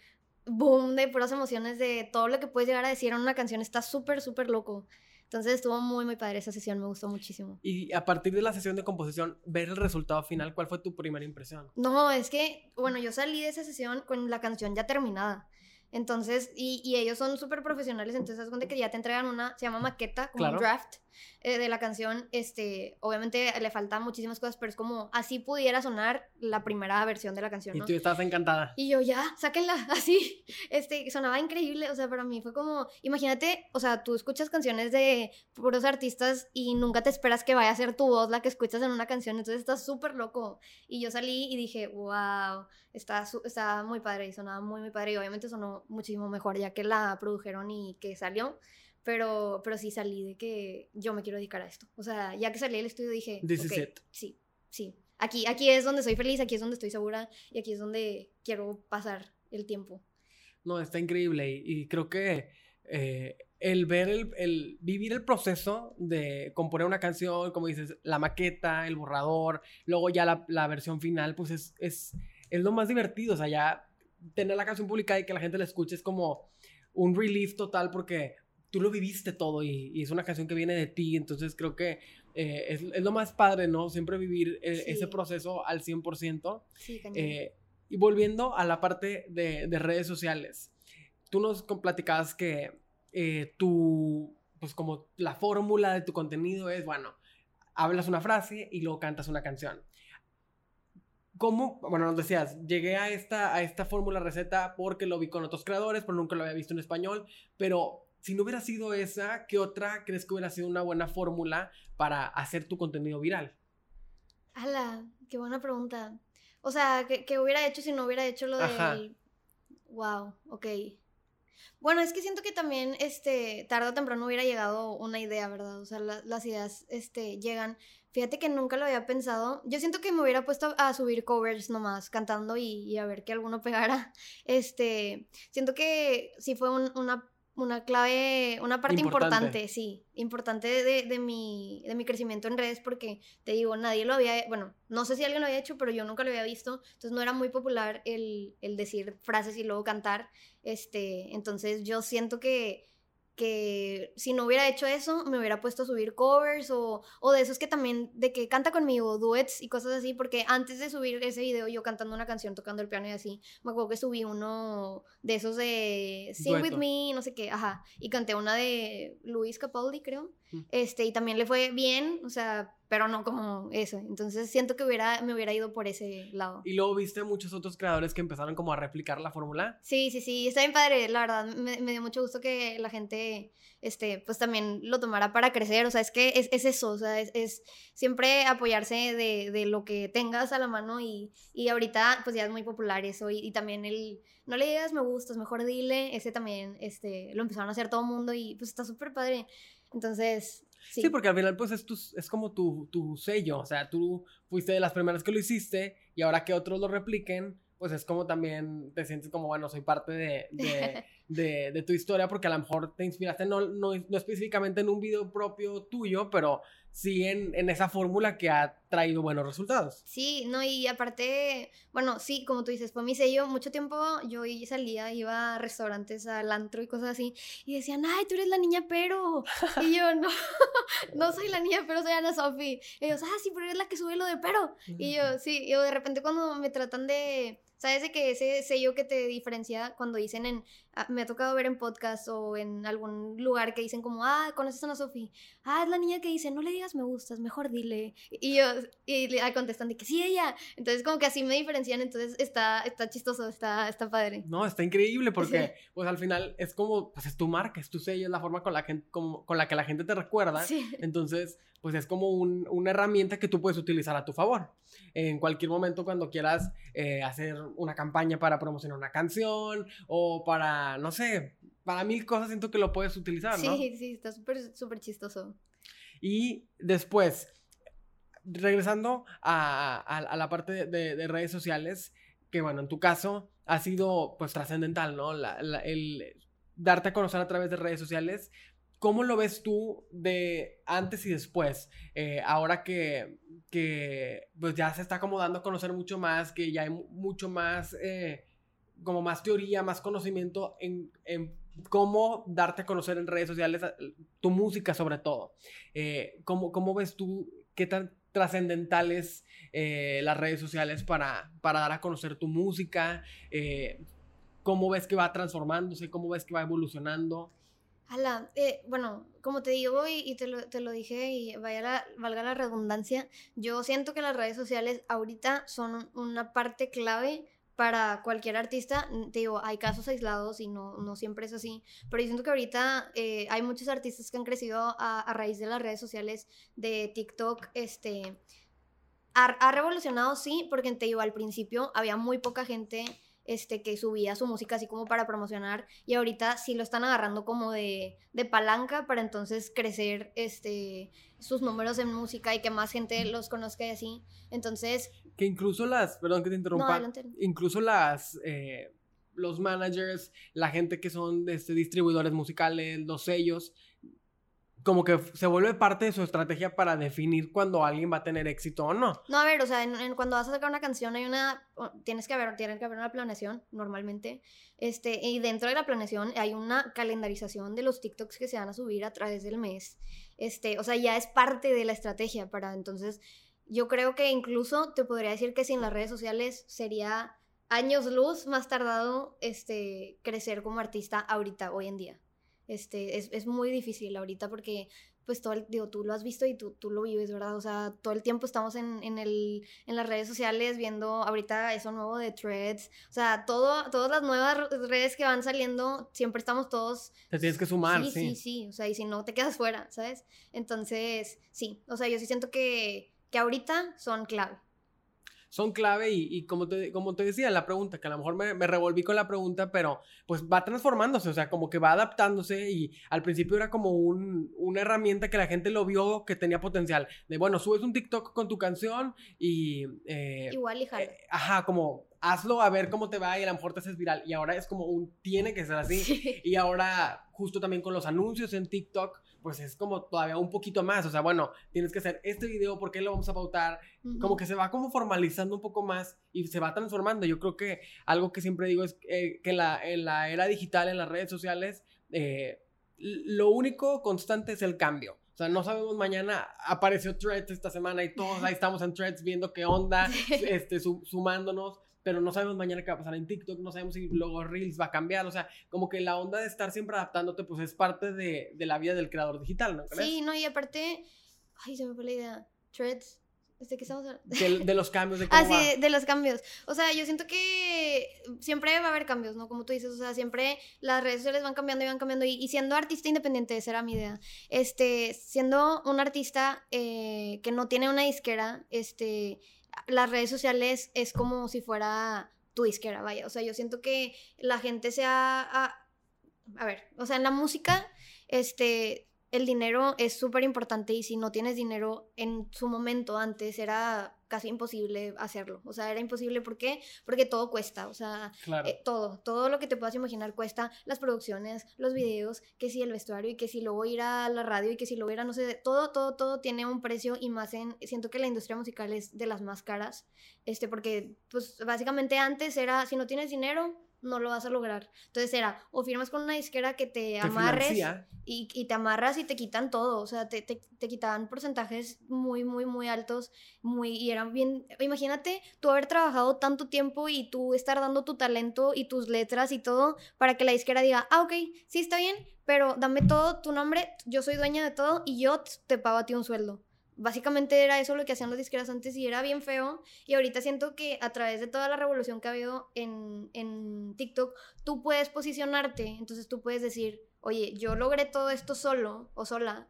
boom de puras emociones de todo lo que puedes llegar a decir en una canción, está súper, súper loco. Entonces estuvo muy, muy padre esa sesión, me gustó muchísimo. Y a partir de la sesión de composición, ver el resultado final, ¿cuál fue tu primera impresión? No, es que, bueno, yo salí de esa sesión con la canción ya terminada. Entonces, y, y ellos son súper profesionales, entonces es cuenta que ya te entregan una, se llama maqueta, como un draft eh, de la canción. Este, obviamente le faltan muchísimas cosas, pero es como así pudiera sonar la primera versión de la canción. ¿no? Y tú estabas encantada. Y yo, ya, sáquenla, así. Este, sonaba increíble, o sea, para mí fue como, imagínate, o sea, tú escuchas canciones de puros artistas y nunca te esperas que vaya a ser tu voz la que escuchas en una canción, entonces estás súper loco. Y yo salí y dije, wow, está, está muy padre y sonaba muy, muy padre y obviamente sonó muchísimo mejor ya que la produjeron y que salió. Pero, pero sí salí de que yo me quiero dedicar a esto. O sea, ya que salí del estudio dije, okay, sí, sí. Aquí, aquí es donde soy feliz, aquí es donde estoy segura y aquí es donde quiero pasar el tiempo. No, está increíble y, creo que eh, el ver, el, el, vivir el proceso de componer una canción, como dices, la maqueta, el borrador, luego ya la, la versión final, pues es, es, es lo más divertido. O sea, ya tener la canción publicada y que la gente la escuche es como un relief total porque tú lo viviste todo y, es una canción que viene de ti, entonces creo que eh, es, es, lo más padre, ¿no? Siempre vivir eh, ese proceso al 100%. Sí, eh, y volviendo a la parte de, de, redes sociales, tú nos platicabas que tú, pues como la fórmula de tu contenido es, bueno, hablas una frase y luego cantas una canción. ¿Cómo? Bueno, nos decías, llegué a esta, a esta fórmula receta porque lo vi con otros creadores, pero nunca lo había visto en español. Pero si no hubiera sido esa, ¿qué otra crees que hubiera sido una buena fórmula para hacer tu contenido viral? ¡Hala! Qué buena pregunta. O sea, ¿qué, hubiera hecho si no hubiera hecho lo del... Wow, ok. Bueno, es que siento que también, este, tarde o temprano hubiera llegado una idea, ¿verdad? O sea, las ideas, este, llegan. Fíjate que nunca lo había pensado. Yo siento que me hubiera puesto a subir covers nomás, cantando y, a ver que alguno pegara. Este, siento que sí fue una una clave, una parte importante, sí, importante de, de, mi, de mi crecimiento en redes porque, te digo, nadie lo había, bueno, no sé si alguien lo había hecho, pero yo nunca lo había visto, entonces no era muy popular el, el decir frases y luego cantar, este, entonces yo siento que que si no hubiera hecho eso, me hubiera puesto a subir covers o, o, de esos que también, de que canta conmigo, duets y cosas así, porque antes de subir ese video yo cantando una canción, tocando el piano y así, me acuerdo que subí uno de esos de Sing With Me, no sé qué, ajá, y canté una de Luis Capaldi, creo, este, y también le fue bien, o sea, pero no como eso. Entonces siento que hubiera, me hubiera ido por ese lado. ¿Y luego viste muchos otros creadores que empezaron como a replicar la fórmula? Sí, sí, sí, está bien padre, la verdad, me, me, dio mucho gusto que la gente, este, pues también lo tomara para crecer, o sea, es que es, es eso, o sea, es, es siempre apoyarse de, de, lo que tengas a la mano y, y ahorita pues ya es muy popular eso y, y, también el, no le digas me gustas, mejor dile, ese también, este, lo empezaron a hacer todo el mundo y pues está súper padre. Entonces, Sí. porque al final pues es, tu, es como tu, tu, sello, o sea, tú fuiste de las primeras que lo hiciste y ahora que otros lo repliquen, pues es como también te sientes como, bueno, soy parte de, de, de, de tu historia porque a lo mejor te inspiraste no, no, no específicamente en un video propio tuyo, pero sí en, esa fórmula que ha traído buenos resultados. Sí, no, y aparte, bueno, sí, como tú dices, fue mi sello, mucho tiempo yo salía, iba a restaurantes, al antro y cosas así, y decían, ay, tú eres la niña pero, y yo, no, no soy la niña pero, soy Ana Sofi, y ellos, ah, sí, pero eres la que sube lo de pero, y yo, sí, yo de repente cuando me tratan de ¿Sabes de que ese sello que te diferencia cuando dicen en, ah, me ha tocado ver en podcast o en algún lugar que dicen como, ah, conoces a Ana Sofi, ah, es la niña que dice, no le digas me gustas, mejor dile. Y yo, y le contestan de que sí, ella. Entonces como que así me diferencian, entonces está, está chistoso, está, está padre. No, está increíble porque pues al final es como, pues es tu marca, es tu sello, es la forma con la, gente, con, con la que la gente te recuerda. Sí. Entonces pues es como un, una herramienta que tú puedes utilizar a tu favor. En cualquier momento cuando quieras eh, hacer una campaña para promocionar una canción o para, no sé, para mil cosas siento que lo puedes utilizar, ¿no? Sí, sí, está súper, súper chistoso. Y después, regresando a, a, la parte de, de, redes sociales, que bueno, en tu caso ha sido pues trascendental, ¿no? La, la, el darte a conocer a través de redes sociales, ¿Cómo lo ves tú de antes y después? Eh, ahora que, que, pues ya se está como dando a conocer mucho más, que ya hay mucho más, eh, como más teoría, más conocimiento en, en, cómo darte a conocer en redes sociales tu música sobre todo. Eh, ¿cómo, ¿cómo, ves tú qué tan trascendentales las redes sociales para, para dar a conocer tu música? ¿Cómo ves que va transformándose? ¿Cómo ves que va evolucionando? Eh, bueno, como te digo y, te, lo, te, lo, dije y vaya la, valga la redundancia, yo siento que las redes sociales ahorita son una parte clave para cualquier artista. Te digo, hay casos aislados y no, no siempre es así, pero yo siento que ahorita eh, hay muchos artistas que han crecido a, a, raíz de las redes sociales, de TikTok, este... Ha, ha revolucionado, sí, porque te digo, al principio había muy poca gente este, que subía su música así como para promocionar y ahorita sí lo están agarrando como de, de palanca para entonces crecer este, sus números en música y que más gente los conozca y así. Entonces... Que incluso las, perdón que te interrumpa, no, incluso las... Eh, los managers, la gente que son este, distribuidores musicales, los sellos, como que se vuelve parte de su estrategia para definir cuando alguien va a tener éxito o no. No, a ver, o sea, en, cuando vas a sacar una canción hay una, tienes que haber, que haber una planeación normalmente, este, y dentro de la planeación hay una calendarización de los TikToks que se van a subir a través del mes, este, o sea, ya es parte de la estrategia para entonces, yo creo que incluso te podría decir que sin las redes sociales sería años luz más tardado, este, crecer como artista ahorita, hoy en día. Este, es, es muy difícil ahorita porque pues todo el, digo, tú lo has visto y tú, tú lo vives, ¿verdad? O sea, todo el tiempo estamos en, en, el, en las redes sociales viendo ahorita eso nuevo de threads, o sea, todo, todas las nuevas redes que van saliendo, siempre estamos todos... Te tienes que sumar, sí. Sí, sí, sí, o sea, y si no, te quedas fuera, ¿sabes? Entonces, sí, o sea, yo sí siento que, que ahorita son clave son clave y, como, te, como te decía la pregunta, que a lo mejor me, me, revolví con la pregunta, pero pues va transformándose, o sea, como que va adaptándose y al principio era como un, una herramienta que la gente lo vio que tenía potencial, de bueno, subes un TikTok con tu canción y... Eh, Igual y eh, ajá, como hazlo a ver cómo te va y a lo mejor te haces viral. Y ahora es como un tiene que ser así. Y ahora, justo también con los anuncios en TikTok, pues es como todavía un poquito más. O sea, bueno, tienes que hacer este video, ¿por qué lo vamos a pautar? Como que se va como formalizando un poco más y se va transformando. Yo creo que algo que siempre digo es eh, que en la, en la, era digital, en las redes sociales, eh, lo único constante es el cambio. O sea, no sabemos mañana, apareció Threads esta semana y todos ahí estamos en Threads viendo qué onda, este, sumándonos pero no sabemos mañana qué va a pasar en TikTok, no sabemos si luego Reels va a cambiar, o sea, como que la onda de estar siempre adaptándote, pues es parte de, de la vida del creador digital, ¿no crees? Sí, no, y aparte, ay, se me fue la idea. Threads. ¿De qué estamos hablando? De, de los cambios, de cómo Ah, sí, va. de, de los cambios. O sea, yo siento que siempre va a haber cambios, ¿no? Como tú dices, o sea, siempre las redes sociales van cambiando y van cambiando. Y, y siendo artista independiente, esa era mi idea. Este, siendo un artista eh, que no tiene una disquera, este, las redes sociales es como si fuera tu disquera, vaya. O sea, yo siento que la gente se ha... ha- a ver, o sea, en la música, este, el dinero es súper importante y si no tienes dinero en su momento antes era casi imposible hacerlo. O sea, era imposible, ¿por qué? Porque todo cuesta, o sea, Claro. eh, todo, todo lo que te puedas imaginar cuesta, las producciones, los videos, que si el vestuario y que si luego ir a la radio y que si luego ir a no sé, todo, todo, todo tiene un precio y más en, siento que la industria musical es de las más caras, este, porque pues básicamente antes era, si no tienes dinero, no lo vas a lograr. Entonces era, o firmas con una disquera que te Te amarres y, y te amarras y te quitan todo, o sea, te, te, te quitaban porcentajes muy, muy, muy altos, muy, y eran bien, imagínate tú haber trabajado tanto tiempo y tú estar dando tu talento y tus letras y todo para que la disquera diga, ah, ok, sí está bien, pero dame todo tu nombre, yo soy dueña de todo y yo te pago a ti un sueldo. Básicamente era eso lo que hacían las disqueras antes y era bien feo. Y ahorita siento que a través de toda la revolución que ha habido en, en TikTok, tú puedes posicionarte. Entonces tú puedes decir, oye, yo logré todo esto solo o sola,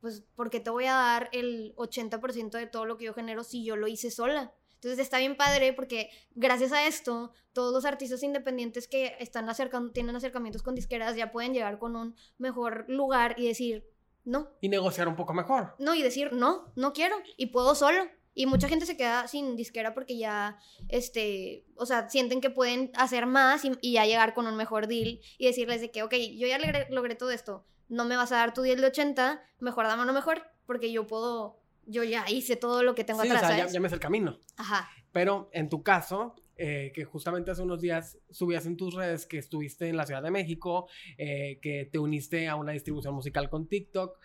pues porque te voy a dar el 80% de todo lo que yo genero si yo lo hice sola. Entonces está bien padre porque gracias a esto, todos los artistas independientes que están acercando, tienen acercamientos con disqueras ya pueden llegar con un mejor lugar y decir, no, Y negociar un poco mejor. no, y decir, no, no quiero, y puedo solo. Y mucha gente se queda sin disquera porque ya, este, o sea, sienten que pueden hacer más y, y ya llegar con un mejor deal y decirles de que, ok, yo ya logré, logré todo esto, no me vas a dar tu deal de 80, mejor dame uno mejor, porque yo puedo, yo ya hice todo lo que tengo sí, atrás, o sea, ya, ¿sabes? ya me sé el camino. Ajá, Pero en tu caso, eh, que justamente hace unos días subías en tus redes que estuviste en la Ciudad de México, eh, que te uniste a una distribución musical con TikTok.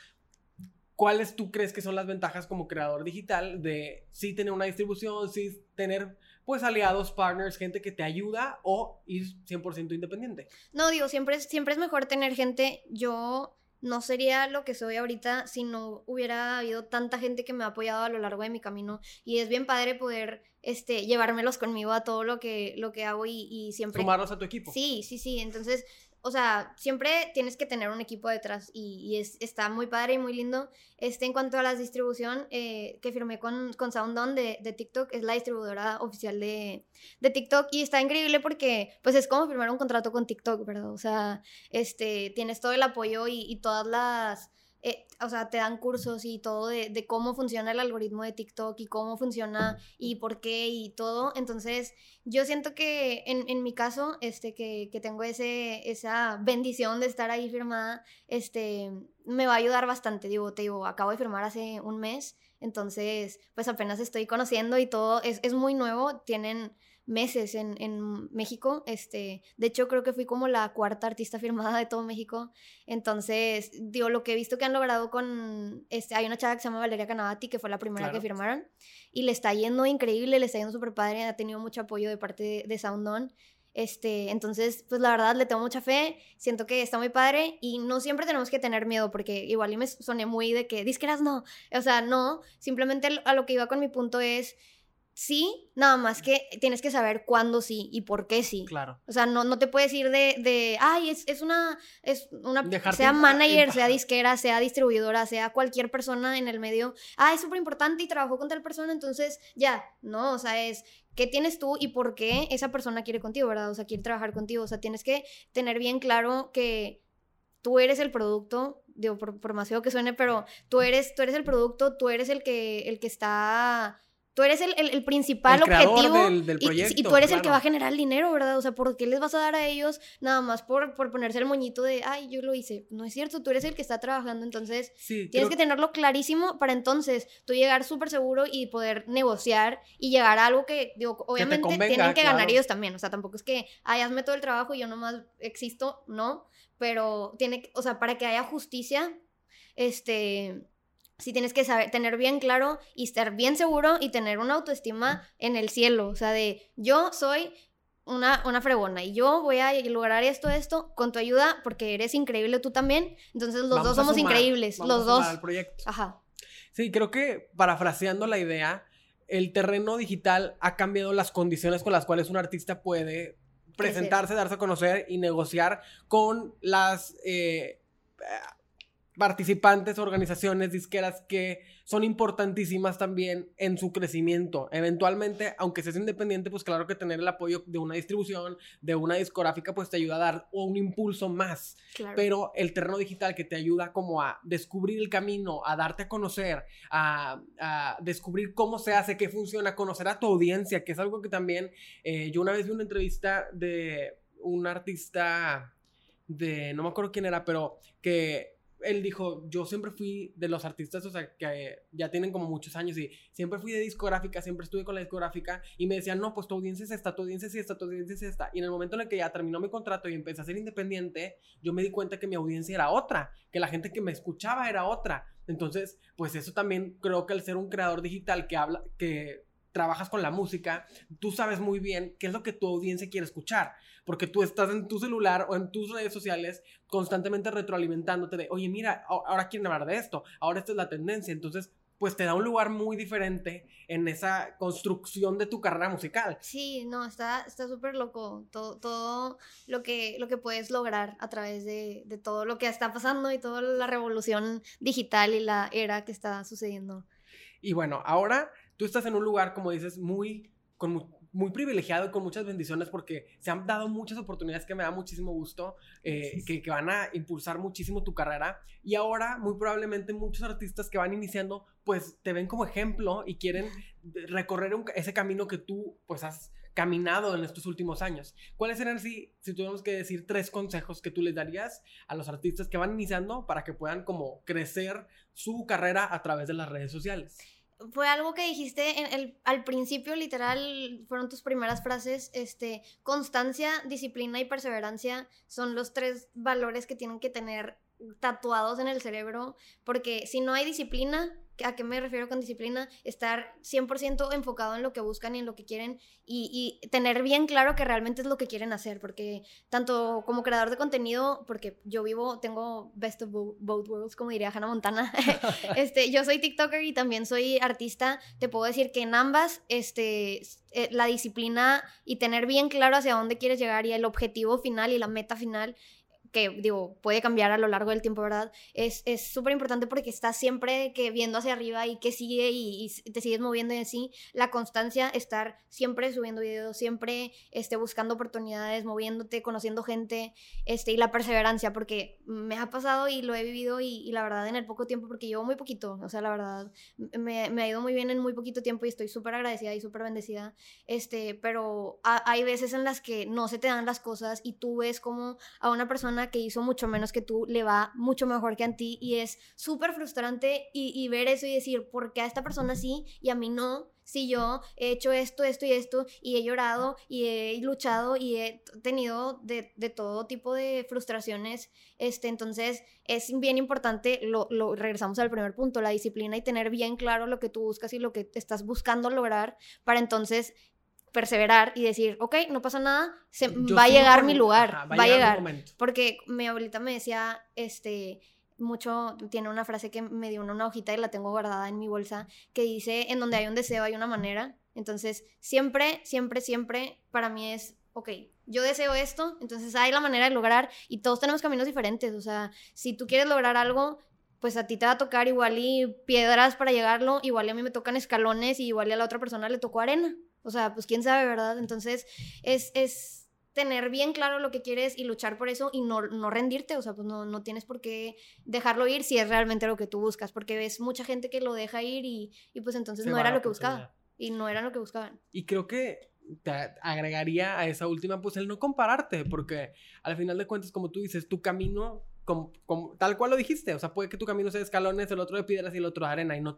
¿Cuáles tú crees que son las ventajas como creador digital de sí tener una distribución, sí tener pues aliados, partners, gente que te ayuda o ir 100% independiente? No, digo, siempre es, siempre es mejor tener gente. Yo no sería lo que soy ahorita si no hubiera habido tanta gente que me ha apoyado a lo largo de mi camino. Y es bien padre poder este, llevármelos conmigo a todo lo que, lo que hago y, y siempre... Sumarlos a tu equipo. Sí, sí, sí. Entonces, o sea, siempre tienes que tener un equipo detrás y, es, está muy padre y muy lindo. Este, en cuanto a la distribución eh, que firmé con, con SoundOn de, de TikTok, es la distribuidora oficial de, de TikTok y está increíble porque, pues, es como firmar un contrato con TikTok, ¿verdad? O sea, este, tienes todo el apoyo y todas las... eh, o sea, te dan cursos y todo de, de cómo funciona el algoritmo de TikTok y cómo funciona y por qué y todo. Entonces, yo siento que en, en mi caso, este, que, que tengo ese, esa bendición de estar ahí firmada, este, me va a ayudar bastante. Digo, te digo, acabo de firmar hace un mes, entonces, pues apenas estoy conociendo y todo, es, es muy nuevo, tienen meses en, en México, este, de hecho creo que fui como la cuarta artista firmada de todo México, entonces, digo, lo que he visto que han logrado con, este, hay una chava que se llama Valeria Canavati, que fue la primera Claro. que firmaron, y le está yendo increíble, le está yendo súper padre, ha tenido mucho apoyo de parte de, de SoundOn. Este, entonces, pues la verdad le tengo mucha fe, siento que está muy padre y no siempre tenemos que tener miedo porque igual y me soné muy de que disqueras no, o sea, no, simplemente a lo que iba con mi punto es sí, nada más que tienes que saber cuándo sí y por qué sí. Claro. O sea, no, no te puedes ir de, de ay, es, es una, es una, Dejarte sea en- manager, sea disquera, sea distribuidora, sea cualquier persona en el medio, ah, es súper importante y trabajó con tal persona, entonces ya, no, o sea, es qué tienes tú y por qué esa persona quiere contigo, ¿verdad? O sea, quiere trabajar contigo, o sea, tienes que tener bien claro que tú eres el producto, digo, por, por más feo que suene, pero tú eres, tú eres el producto, tú eres el que, el que está... Tú eres el, el- el principal El objetivo del- del y- y, proyecto, tú eres el que claro. va a generar el dinero, ¿verdad? O sea, ¿por qué les vas a dar a ellos nada más por, por ponerse el moñito de, ay, yo lo hice? No es cierto, tú eres el que está trabajando, entonces Sí, Tienes creo que tenerlo clarísimo para entonces tú llegar súper seguro y poder negociar y llegar a algo que, digo, obviamente convenga, tienen que ganar claro. ellos también. O sea, tampoco es que, ay, hazme todo el trabajo y yo nomás existo, no. Pero tiene que, o sea, para que haya justicia, este, sí tienes que saber, tener bien claro y estar bien seguro y tener una autoestima en el cielo. O sea, de yo soy una, una fregona y yo voy a lograr esto, esto, con tu ayuda, porque eres increíble tú también. Entonces los dos somos increíbles, los dos. proyecto. Ajá. Sí, creo que parafraseando la idea, el terreno digital ha cambiado las condiciones con las cuales un artista puede presentarse, darse a conocer y negociar con las eh, participantes, organizaciones, disqueras que son importantísimas también en su crecimiento. Eventualmente, aunque seas independiente, pues claro que tener el apoyo de una distribución, de una discográfica, pues te ayuda a dar un impulso más. Pero el terreno digital que te ayuda como a descubrir el camino, a darte a conocer, a, descubrir cómo se hace, qué funciona, conocer a tu audiencia, que es algo que también eh, yo una vez vi una entrevista de un artista de, no me acuerdo quién era, pero que él dijo, yo siempre fui de los artistas, o sea, que ya tienen como muchos años y siempre fui de discográfica, siempre estuve con la discográfica y me decían, no, pues tu audiencia es esta, tu audiencia es esta, tu audiencia es esta. Y en el momento en el que ya terminó mi contrato y empecé a ser independiente, yo me di cuenta que mi audiencia era otra, que la gente que me escuchaba era otra. Entonces, pues eso también creo que al ser un creador digital que habla, que trabajas con la música, tú sabes muy bien qué es lo que tu audiencia quiere escuchar, porque tú estás en tu celular o en tus redes sociales constantemente retroalimentándote de, oye, mira, ahora quieren hablar de esto, ahora esta es la tendencia, entonces pues te da un lugar muy diferente en esa construcción de tu carrera musical. Sí, no, está súper loco todo, todo lo, que, lo que puedes lograr a través de, de todo lo que está pasando y toda la revolución digital y la era que está sucediendo. Y bueno, ahora tú estás en un lugar, como dices, muy, con, muy privilegiado y con muchas bendiciones porque se han dado muchas oportunidades que me da muchísimo gusto, eh, que, que, van a impulsar muchísimo tu carrera. Y ahora, muy probablemente, muchos artistas que van iniciando, pues te ven como ejemplo y quieren recorrer ese camino que tú, pues, has caminado en estos últimos años. ¿Cuáles serían, si, si tuviéramos que decir, tres consejos que tú les darías a los artistas que van iniciando para que puedan como crecer su carrera a través de las redes sociales? Fue algo que dijiste en el, al principio, literal, fueron tus primeras frases, este, constancia, disciplina y perseverancia son los tres valores que tienen que tener tatuados en el cerebro, porque si no hay disciplina, ¿A qué me refiero con disciplina? Estar 100% enfocado en lo que buscan y en lo que quieren y, tener bien claro que realmente es lo que quieren hacer, porque tanto como creador de contenido, porque yo vivo, tengo best of both worlds, como diría Hannah Montana, este, yo soy TikToker y también soy artista, te puedo decir que en ambas, este, eh, la disciplina y tener bien claro hacia dónde quieres llegar y el objetivo final y la meta final que digo, puede cambiar a lo largo del tiempo, ¿verdad? Es súper importante porque estás siempre que viendo hacia arriba y que sigue y, te sigues moviendo y así. La constancia, estar siempre subiendo videos, siempre este, buscando oportunidades, moviéndote, conociendo gente, este, y la perseverancia, porque me ha pasado y lo he vivido y, la verdad en el poco tiempo, porque llevo muy poquito, o sea, la verdad, me, me ha ido muy bien en muy poquito tiempo y estoy súper agradecida y súper bendecida, este, pero hay veces en las que no se te dan las cosas y tú ves como a una persona que hizo mucho menos que tú le va mucho mejor que a ti y es súper frustrante y, ver eso y decir, ¿por qué a esta persona sí y a mí no? Si yo he hecho esto, esto y esto y he llorado y he luchado y he tenido de, todo tipo de frustraciones, este, entonces es bien importante, lo, regresamos al primer punto, la disciplina y tener bien claro lo que tú buscas y lo que estás buscando lograr para entonces perseverar y decir, ok, no pasa nada, se, va a llegar mi lugar, va, a llegar. Porque mi abuelita me decía, este, mucho, tiene una frase que me dio una hojita y la tengo guardada en mi bolsa, que dice, en donde hay un deseo hay una manera. Entonces, siempre, siempre, siempre, para mí es, ok, yo deseo esto, entonces hay la manera de lograr y todos tenemos caminos diferentes. O sea, si tú quieres lograr algo, pues a ti te va a tocar igual y piedras para llegarlo, igual y a mí me tocan escalones y igual y a la otra persona le tocó arena. O sea, pues quién sabe, ¿verdad? Entonces, es, es tener bien claro lo que quieres y luchar por eso y no, no rendirte, o sea, pues no, no, tienes por qué dejarlo ir si es realmente lo que tú buscas, porque ves mucha gente que lo deja ir y, y pues entonces no era lo que buscaba y no era lo que buscaban. Y creo que te agregaría a esa última, pues el no compararte, porque al final de cuentas, como tú dices, tu camino como, tal cual lo dijiste, o sea, puede que tu camino sea de escalones, el otro de piedras y el otro de arena, y no,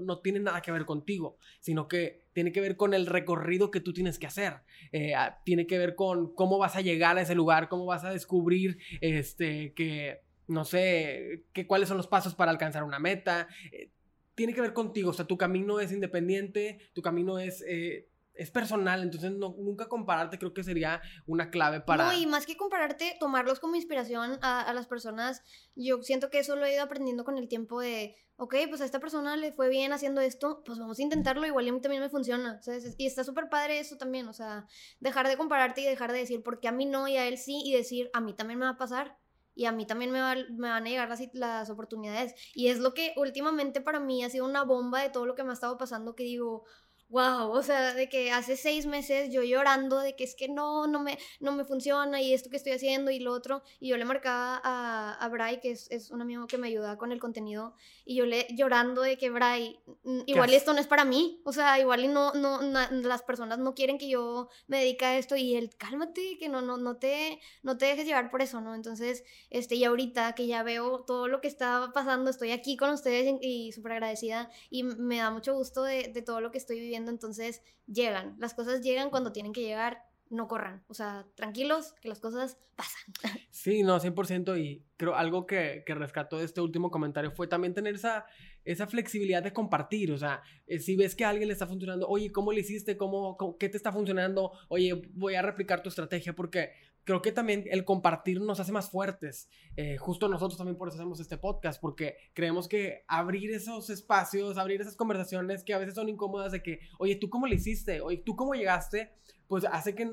no, tiene nada que ver contigo, sino que tiene que ver con el recorrido que tú tienes que hacer, eh, tiene que ver con cómo vas a llegar a ese lugar, cómo vas a descubrir, este, que, no sé, que, cuáles son los pasos para alcanzar una meta. Eh, tiene que ver contigo, o sea, tu camino es independiente, tu camino es... Eh, es personal, entonces no, nunca compararte creo que sería una clave para... No, y más que compararte, tomarlos como inspiración a, a, las personas, yo siento que eso lo he ido aprendiendo con el tiempo de, ok, pues a esta persona le fue bien haciendo esto, pues vamos a intentarlo, igual a mí también me funciona, ¿sabes? Y está súper padre eso también, o sea, dejar de compararte y dejar de decir, porque a mí no y a él sí, y decir, a mí también me va a pasar. Y a mí también me, va, me van a llegar las, las oportunidades. Y es lo que últimamente para mí ha sido una bomba de todo lo que me ha estado pasando, que digo, wow, o sea, de que hace seis meses yo llorando de que es que no, no me, no me funciona y esto que estoy haciendo y lo otro, y yo le marcaba a, a Bray, que es, es un amigo que me ayuda con el contenido, y yo le llorando de que Bray, igual esto no es para mí, o sea, igual y no, no, las personas no quieren que yo me dedique a esto, y él, cálmate, que no, no, no te, no te dejes llevar por eso, ¿no? Entonces, este, y ahorita que ya veo todo lo que está pasando, estoy aquí con ustedes y, y súper agradecida, y me da mucho gusto de, de todo lo que estoy viviendo entonces llegan. Las cosas llegan cuando tienen que llegar, no corran. O sea, tranquilos, que las cosas pasan. Sí, no, 100%. Y creo algo que, que rescató de este último comentario fue también tener esa, esa flexibilidad de compartir. O sea, eh, si ves que a alguien le está funcionando, oye, ¿cómo le hiciste? ¿Cómo, ¿Qué te está funcionando? Oye, voy a replicar tu estrategia porque creo que también el compartir nos hace más fuertes. Eh, justo nosotros también por eso hacemos este podcast, porque creemos que abrir esos espacios, abrir esas conversaciones que a veces son incómodas de que, oye, ¿tú cómo le hiciste? Oye, ¿tú cómo llegaste? Pues hace que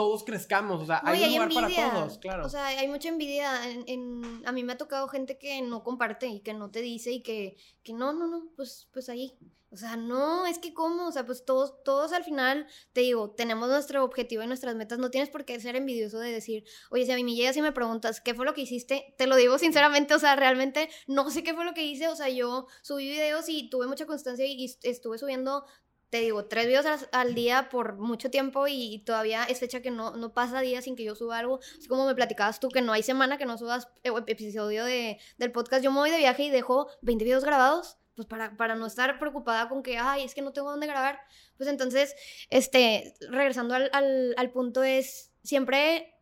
todos crezcamos, o sea, hay, un lugar para todos, claro. O sea, hay mucha envidia. En, a mí me ha tocado gente que no comparte y que no te dice y que, que no, no, no, pues, pues ahí. O sea, no, es que cómo, o sea, pues todos, todos al final, te digo, tenemos nuestro objetivo y nuestras metas, no tienes por qué ser envidioso de decir, oye, si a mí me llegas y me preguntas, ¿qué fue lo que hiciste? Te lo digo sinceramente, o sea, realmente no sé qué fue lo que hice, o sea, yo subí videos y tuve mucha constancia y estuve subiendo te digo, tres videos al, día por mucho tiempo y, todavía es fecha que no, no pasa día sin que yo suba algo. Así como me platicabas tú que no hay semana que no subas eh, episodio de, del podcast. Yo me voy de viaje y dejo 20 videos grabados pues para, para no estar preocupada con que, ay, es que no tengo dónde grabar. Pues entonces, este, regresando al, al, al punto es, siempre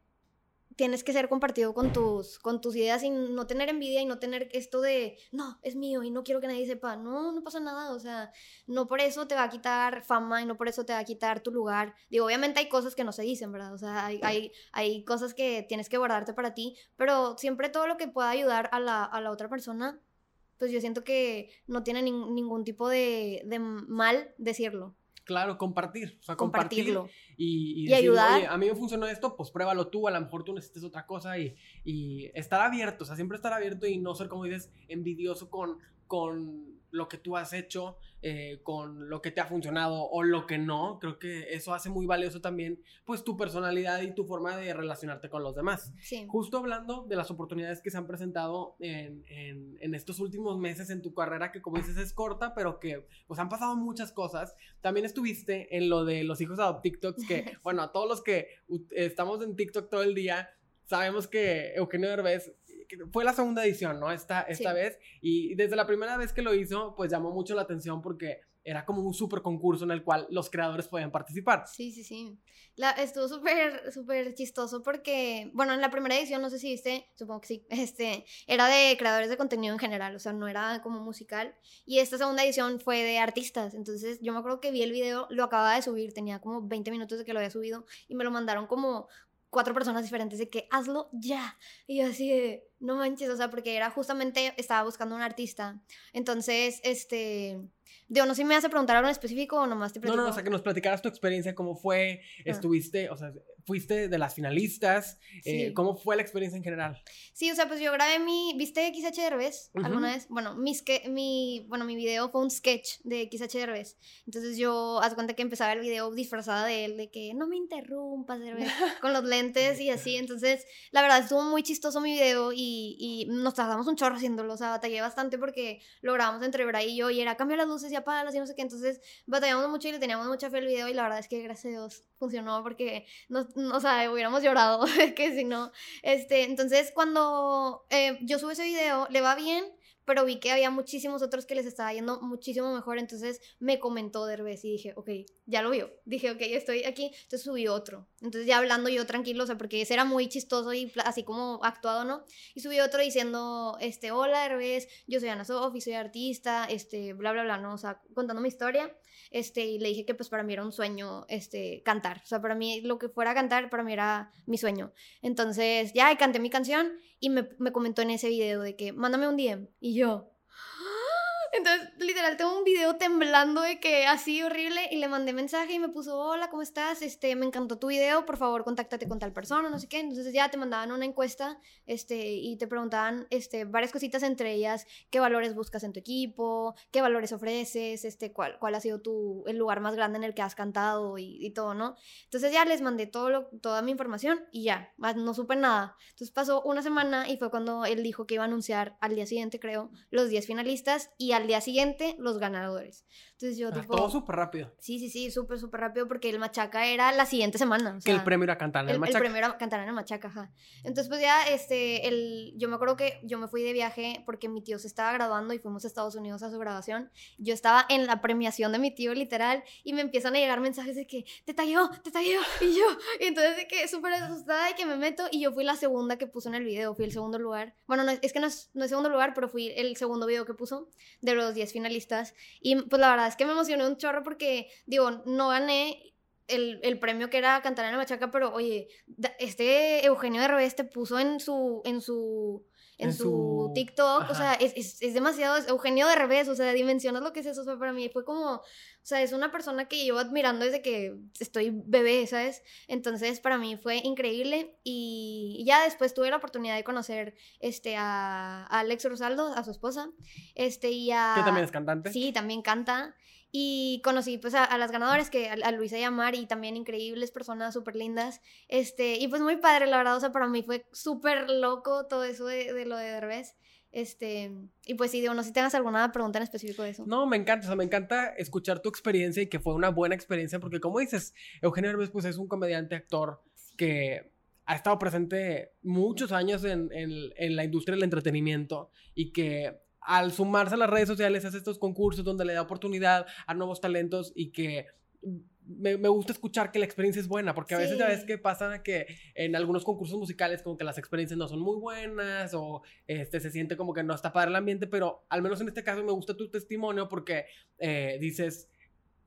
tienes que ser compartido con tus, con tus ideas y no tener envidia y no tener esto de, no, es mío y no quiero que nadie sepa. No, no pasa nada, o sea, no por eso te va a quitar fama y no por eso te va a quitar tu lugar. Digo, obviamente hay cosas que no se dicen, ¿verdad? O sea, hay, hay, hay cosas que tienes que guardarte para ti, pero siempre todo lo que pueda ayudar a la, a la otra persona, pues yo siento que no tiene ningún tipo de, de mal decirlo. Claro, compartir. O sea, compartirlo. y, y, ayudar. a mí me funcionó esto, pues pruébalo tú, a lo mejor tú necesitas otra cosa y, y estar abierto, o sea, siempre estar abierto y no ser, como dices, envidioso con, con lo que tú has hecho, eh, con lo que te ha funcionado o lo que no. Creo que eso hace muy valioso también, pues, tu personalidad y tu forma de relacionarte con los demás. Sí. Justo hablando de las oportunidades que se han presentado en, en, estos últimos meses en tu carrera, que como dices es corta, pero que, pues, han pasado muchas cosas. También estuviste en lo de los hijos de TikToks, que, bueno, a todos los que estamos en TikTok todo el día, sabemos que Eugenio Derbez fue la segunda edición, ¿no? Esta, esta vez. Y desde la primera vez que lo hizo, pues llamó mucho la atención porque era como un super concurso en el cual los creadores podían participar. Sí, sí, sí. La, estuvo súper, súper chistoso porque, bueno, en la primera edición, no sé si viste, supongo que sí, este, era de creadores de contenido en general, o sea, no era como musical. Y esta segunda edición fue de artistas. Entonces, yo me acuerdo que vi el video, lo acababa de subir, tenía como 20 minutos de que lo había subido y me lo mandaron como cuatro personas diferentes de que hazlo ya. Y yo así de, no manches, o sea, porque era justamente, estaba buscando un artista. Entonces, este, Digo, no sé si me hace preguntar algo en específico o nomás te platico. No, no, o sea, que nos platicaras tu experiencia, cómo fue, ah. estuviste, o sea, fuiste de las finalistas, eh, ¿cómo fue la experiencia en general? Sí, o sea, pues yo grabé mi, ¿viste XH Derbez alguna vez? Bueno, mi, mi, bueno, mi video fue un sketch de XH Derbez. Entonces yo, haz cuenta que empezaba el video disfrazada de él, de que no me interrumpas, Derbez, con los lentes y así. Entonces, la verdad, estuvo muy chistoso mi video y, y nos tardamos un chorro haciéndolo, o sea, batallé bastante porque lo grabamos entre Bray y yo y era cambio las luces y apagarlas y no sé qué. Entonces, batallamos mucho y le teníamos mucha fe al video y la verdad es que gracias a Dios funcionó porque nos, o sea, hubiéramos llorado, que si no, este, entonces cuando eh, yo subo ese video, le va bien, pero vi que había muchísimos otros que les estaba yendo muchísimo mejor, entonces me comentó Derbez y dije, ok, ya lo vio. Dije, ok, estoy aquí, entonces subí otro. Entonces ya hablando yo tranquilo, o sea, porque ese era muy chistoso y así como actuado, ¿no? Y subí otro diciendo, este, hola Derbez, yo soy Ana Sofi, soy artista, este, bla, bla, bla, ¿no? O sea, contando mi historia, este, y le dije que pues para mí era un sueño, este, cantar. O sea, para mí lo que fuera a cantar, para mí era mi sueño. Entonces, ya, canté mi canción y me, me comentó en ese video de que, mándame un DM. Y yo, entonces, literal, tengo un video temblando de que así horrible y le mandé mensaje y me puso, hola, ¿cómo estás? Este, me encantó tu video, por favor, contáctate con tal persona, no sé qué. Entonces ya te mandaban una encuesta, este, y te preguntaban, este, varias cositas entre ellas, qué valores buscas en tu equipo, qué valores ofreces, este, cuál, cuál ha sido tu, el lugar más grande en el que has cantado y, y todo, ¿no? Entonces ya les mandé todo lo, toda mi información y ya, no supe nada. Entonces pasó una semana y fue cuando él dijo que iba a anunciar al día siguiente, creo, los 10 finalistas y al día siguiente los ganadores. Entonces yo Ah, tipo... todo súper rápido. Sí, sí, sí, súper, súper rápido porque el machaca era la siguiente semana. o que el sea, premio era cantar en el, el, el machaca. primero cantar en el machaca, ajá. Entonces, pues ya, este, el, yo me acuerdo que yo me fui de viaje porque mi tío se estaba graduando y fuimos a Estados Unidos a su graduación. Yo estaba en la premiación de mi tío, literal, y me empiezan a llegar mensajes de que te tagueó, te tagueó, y yo, y entonces de que súper asustada y que me meto, y yo fui la segunda que puso en el video, fui el segundo lugar. Bueno, no, es que no es, no es segundo lugar, pero fui el segundo video que puso de los 10 finalistas. Y pues la verdad es que me emocioné un chorro porque, digo, no gané el, el premio que era cantar en la machaca, pero oye, este Eugenio de Revés te puso en su, en su, en, En su, su- TikTok, ajá. o sea, es, es, es demasiado, es Eugenio de Revés, o sea, dimensionas lo que es eso, o sea, para mí fue como, o sea, es una persona que llevo admirando desde que estoy bebé, ¿sabes? Entonces, para mí fue increíble y ya después tuve la oportunidad de conocer, este, a, a Alex Rosaldo, a su esposa, este, y a... Que también es cantante. Sí, también canta. Y conocí pues a, a las ganadoras, que a, a Luisa y a Mari, también increíbles personas, súper lindas. Este, y pues muy padre, la verdad, o sea, para mí fue súper loco todo eso de, de lo de Derbez. Este, y pues sí, digo, no sé si tengas alguna pregunta en específico de eso. No, me encanta, o sea, me encanta escuchar tu experiencia y que fue una buena experiencia, porque como dices, Eugenio Derbez pues es un comediante, actor que ha estado presente muchos años en, en- en la industria del entretenimiento y que al sumarse a las redes sociales hace estos concursos donde le da oportunidad a nuevos talentos y que me, me gusta escuchar que la experiencia es buena, porque a veces ya ves que pasa que en algunos concursos musicales como que las experiencias no son muy buenas o este, se siente como que no está padre el ambiente, pero al menos en este caso me gusta tu testimonio porque eh, dices,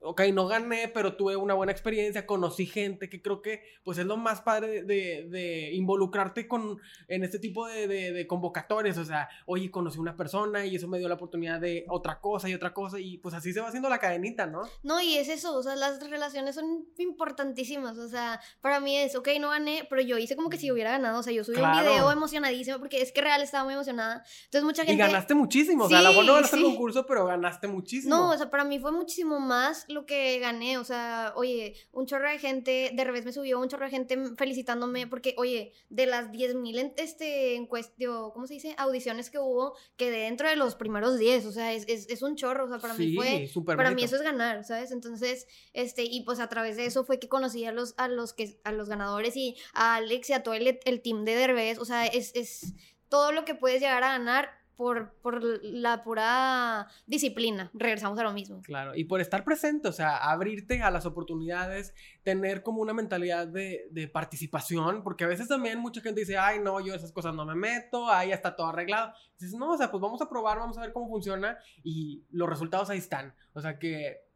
ok, no gané, pero tuve una buena experiencia, conocí gente, que creo que pues es lo más padre de, de- de involucrarte con, en este tipo de, de- convocatorias, o sea, oye, conocí una persona y eso me dio la oportunidad de otra cosa y otra cosa y pues así se va haciendo la cadenita, ¿no? No, y es eso, o sea, las relaciones son importantísimas, o sea, para mí es, ok, no gané, pero yo hice como que si hubiera ganado, o sea, yo subí Claro. un video emocionadísimo, porque es que real estaba muy emocionada, entonces mucha gente... Y ganaste muchísimo, o sea, a lo mejor no Sí, ganaste el concurso, pero ganaste muchísimo. No, o sea, para mí fue muchísimo más lo que gané. O sea, oye, un chorro de gente, de revés me subió un chorro de gente felicitándome porque, oye, de las 10.000 en- este, encuest- digo, ¿cómo se dice? Audiciones que hubo, quedé dentro de los primeros 10. O sea, es, es, es un chorro. O sea, para mí Sí, fue... súper Para mí eso es ganar, ¿sabes? Entonces, este, y pues a través de eso fue que conocí a los, a los que, a los ganadores y a Alex y a todo el, el team de Derbez. O sea, es, es todo lo que puedes llegar a ganar por, la pura disciplina. Regresamos a lo mismo. Claro, y por estar presente, o sea, abrirte a las oportunidades, tener como una mentalidad de, de participación, porque a veces también mucha gente dice, ay, no, yo esas cosas no me meto, ahí ya está todo arreglado. Dices, no, o sea, pues vamos a probar, vamos a ver cómo funciona y los resultados ahí están. O sea, que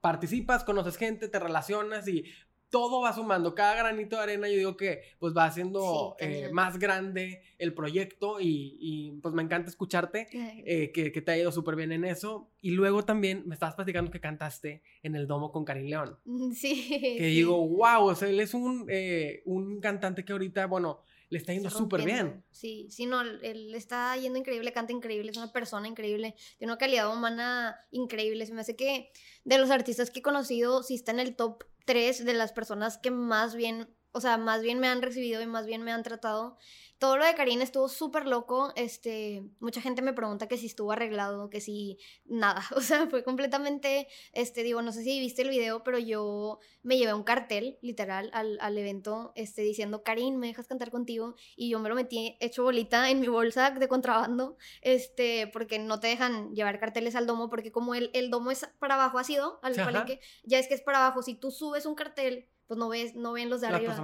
participas, conoces gente, te relacionas y todo va sumando. Cada granito de arena, yo digo que pues va haciendo Sí, eh, más grande el proyecto y, y, pues me encanta escucharte eh, que, que te ha ido súper bien en eso. Y luego también me estabas platicando que cantaste en el domo con Karim León. Sí. Que sí. digo, wow, o sea, él es un, eh, un cantante que ahorita, bueno, le está yendo súper bien. Sí, sí, no, él- él está yendo increíble, canta increíble, es una persona increíble, tiene una calidad humana increíble. Se me hace que de los artistas que he conocido, sí está en el top 3 de las personas que más bien o sea, más bien me han recibido y más bien me han tratado. Todo lo de Karin estuvo súper loco. Este, mucha gente me pregunta que si estuvo arreglado, que si nada. O sea, fue completamente, este, digo, no sé si viste el video, pero yo me llevé un cartel, literal, al, al evento, este, diciendo, Karin, ¿me dejas cantar contigo? Y yo me lo metí hecho bolita en mi bolsa de contrabando, este, porque no te dejan llevar carteles al domo, porque como el, el domo es para abajo ácido, al palenque, ya es que es para abajo. Si tú subes un cartel pues no ves, no ven los de arriba.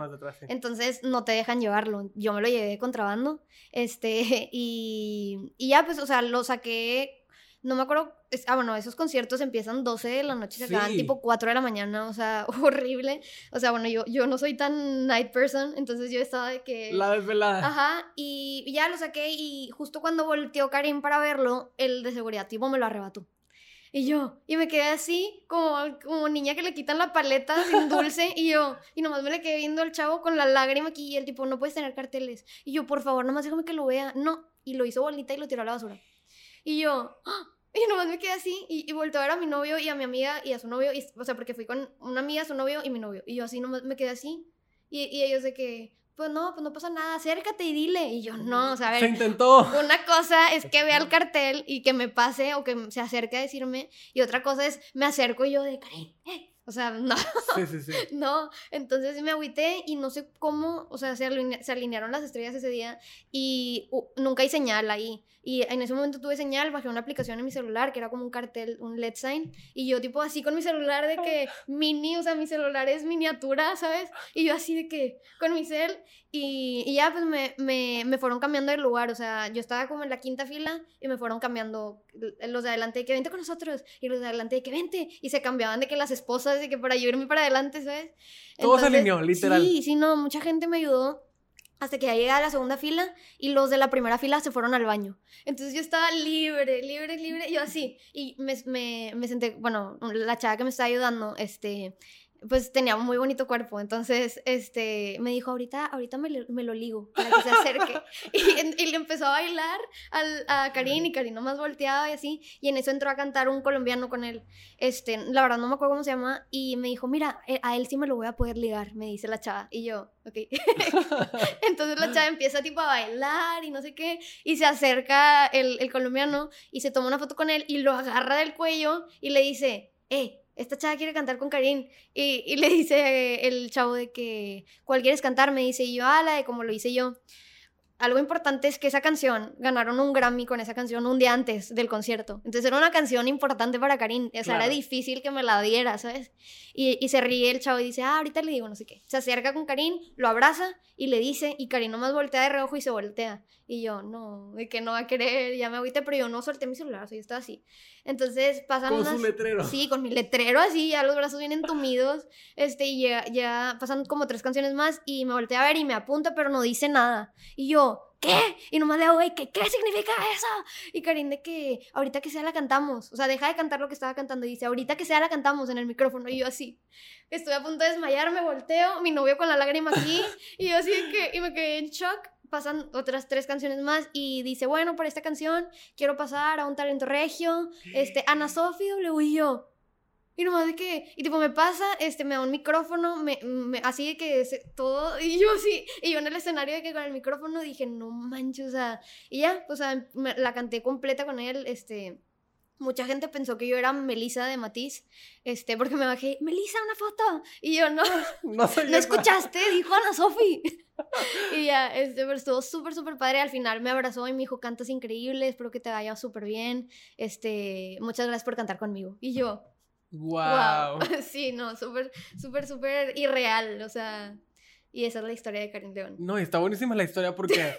Entonces no te dejan llevarlo. Yo me lo llevé de contrabando. Este, y, y ya, pues, o sea, lo saqué. No me acuerdo. ah, bueno, esos conciertos empiezan 12 de la noche y se acaban tipo 4 de la mañana. O sea, horrible. O sea, bueno, yo, yo no soy tan night person. Entonces yo estaba de que. La desvelada. Ajá. Y ya lo saqué. Y justo cuando volteó Karim para verlo, el de seguridad tipo me lo arrebató. Y yo, y me quedé así, como, como niña que le quitan la paleta sin dulce, y yo, y nomás me le quedé viendo al chavo con la lágrima aquí, y el tipo, no puedes tener carteles. Y yo, por favor, nomás déjame que lo vea. No, y lo hizo bolita y lo tiró a la basura. Y yo, ¡ah! y nomás me quedé así, y, y volteé a ver a mi novio y a mi amiga y a su novio, y, o sea, porque fui con una amiga, su novio y mi novio, y yo así nomás me quedé así, y, y ellos de que, pues no, pues no pasa nada, acércate y dile. Y yo, no, o sea, a ver. Se intentó. Una cosa es que vea el cartel y que me pase o que se acerque a decirme, y otra cosa es me acerco y yo de, Karen, eh. O sea, no. Sí, sí, sí. No, entonces me agüité y no sé cómo, o sea, se, alinearon las estrellas ese día y nunca hay señal ahí. Y en ese momento tuve señal, bajé una aplicación en mi celular que era como un cartel, un LED sign. Y yo, tipo, así con mi celular de que mini, o sea, mi celular es miniatura, ¿sabes? Y yo así de que con mi cel. Y, y ya, pues me, me, me, fueron cambiando de lugar. O sea, yo estaba como en la quinta fila y me fueron cambiando los de adelante de que vente con nosotros. Y los de adelante de que vente. Y se cambiaban de que las esposas, de que para yo irme para adelante, ¿sabes? Todo se alineó, literal. Sí, sí, no, mucha gente me ayudó hasta que ya llegué a la segunda fila y los de la primera fila se fueron al baño. Entonces yo estaba libre, libre, libre, yo así. Y me, me, me senté, bueno, la chava que me estaba ayudando, este, pues tenía un muy bonito cuerpo, entonces este, me dijo, ahorita, ahorita me, lo ligo para que se acerque. y, le empezó a bailar al, a Karin y Karin nomás volteaba y así, y en eso entró a cantar un colombiano con él, este, la verdad no me acuerdo cómo se llama, y me dijo, mira, eh, a él sí me lo voy a poder ligar, me dice la chava, y yo, ok. entonces la chava empieza tipo a bailar y no sé qué, y se acerca el, el colombiano y se toma una foto con él y lo agarra del cuello y le dice, eh, esta chava quiere cantar con Karim. Y, y, le dice el chavo de que, ¿cuál quieres cantar? Me dice, y yo, ah, la de como lo hice yo algo importante es que esa canción ganaron un Grammy con esa canción un día antes del concierto. Entonces era una canción importante para Karim. O sea, era difícil que me la diera, ¿sabes? Y, y, se ríe el chavo y dice, ah, ahorita le digo no sé qué. Se acerca con Karim, lo abraza y le dice, y Karim nomás voltea de reojo y se voltea. Y yo, no, de que no va a querer, ya me agüite, pero yo no solté mi celular, o sea, yo estaba así. Entonces pasan Con su letrero. Sí, con mi letrero así, ya los brazos bien entumidos. Este, y ya, ya pasan como tres canciones más y me voltea a ver y me apunta, pero no dice nada. Y yo, ¿qué? Y nomás le hago, güey, ¿qué, ¿qué significa eso? Y Karim de que ahorita que sea la cantamos. O sea, deja de cantar lo que estaba cantando y dice, ahorita que sea la cantamos en el micrófono. Y yo así, estoy a punto de desmayar, me volteo, mi novio con la lágrima aquí. y yo así que, y me quedé en shock. Pasan otras tres canciones más y dice, bueno, para esta canción quiero pasar a un talento regio, este, Ana Sofi W y yo. Y nomás de que, y tipo me pasa, este, me da un micrófono, me, así de que todo, y yo sí, y yo en el escenario de que con el micrófono dije, no manches, o sea, y ya, o sea, la canté completa con él, este, mucha gente pensó que yo era Melissa de Matiz, este, porque me bajé, Melissa, una foto, y yo, no, no, ¿no escuchaste, dijo Ana Sofi, y ya, este, pero estuvo súper, súper padre, al final me abrazó y me dijo, cantas increíble, espero que te vaya súper bien, este, muchas gracias por cantar conmigo, y yo, Wow. Sí, no, súper, súper, súper irreal. O sea, y esa es la historia de Karim León. No, está buenísima la historia porque,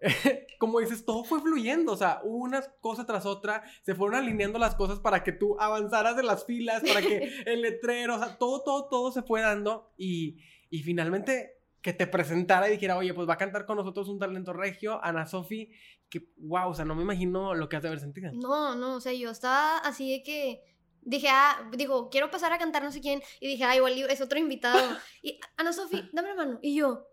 como dices, todo fue fluyendo. O sea, una cosa tras otra, se fueron alineando las cosas para que tú avanzaras de las filas, para que el letrero, o sea, todo, todo, todo se fue dando. Y, y finalmente que te presentara y dijera, oye, pues va a cantar con nosotros un talento regio, Ana Sofi, que, wow, o sea, no me imagino lo que has de haber sentido. No, no, o sea, yo estaba así de que Dije, ah, dijo, quiero pasar a cantar no sé quién. Y dije, ah, igual es otro invitado. Y Ana Sofi, dame la mano. Y yo.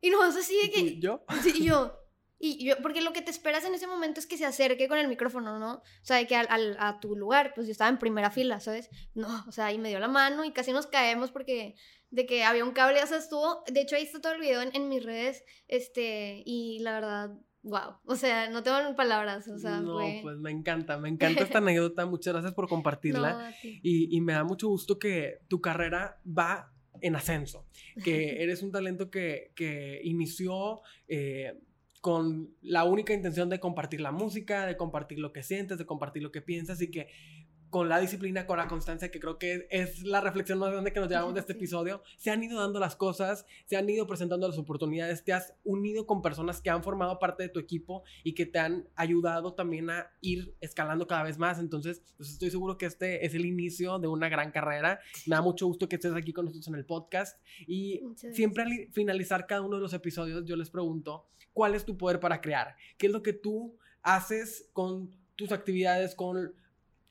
Y no, así de que. ¿Yo? Sí, y yo. Y yo, porque lo que te esperas en ese momento es que se acerque con el micrófono, ¿no? O sea, de que al, al- a tu lugar, pues yo estaba en primera fila, ¿sabes? No, o sea, y me dio la mano y casi nos caemos porque de que había un cable, o sea, estuvo, de hecho ahí está todo el video en, en mis redes, este, y la verdad, wow, o sea, no tengo palabras, o sea, no, fue... pues me encanta, me encanta esta anécdota. Muchas gracias por compartirla. No. Y, y me da mucho gusto que tu carrera va en ascenso, que eres un talento que, que inició eh, con la única intención de compartir la música, de compartir lo que sientes, de compartir lo que piensas y que con la disciplina, con la constancia, que creo que es la reflexión más grande que nos llevamos de este episodio, se han ido dando las cosas, se han ido presentando las oportunidades, te has unido con personas que han formado parte de tu equipo y que te han ayudado también a ir escalando cada vez más. Entonces, pues estoy seguro que este es el inicio de una gran carrera. Me da mucho gusto que estés aquí con nosotros en el podcast y siempre al finalizar cada uno de los episodios yo les pregunto, ¿cuál es tu poder para crear? ¿Qué es lo que tú haces con tus actividades, con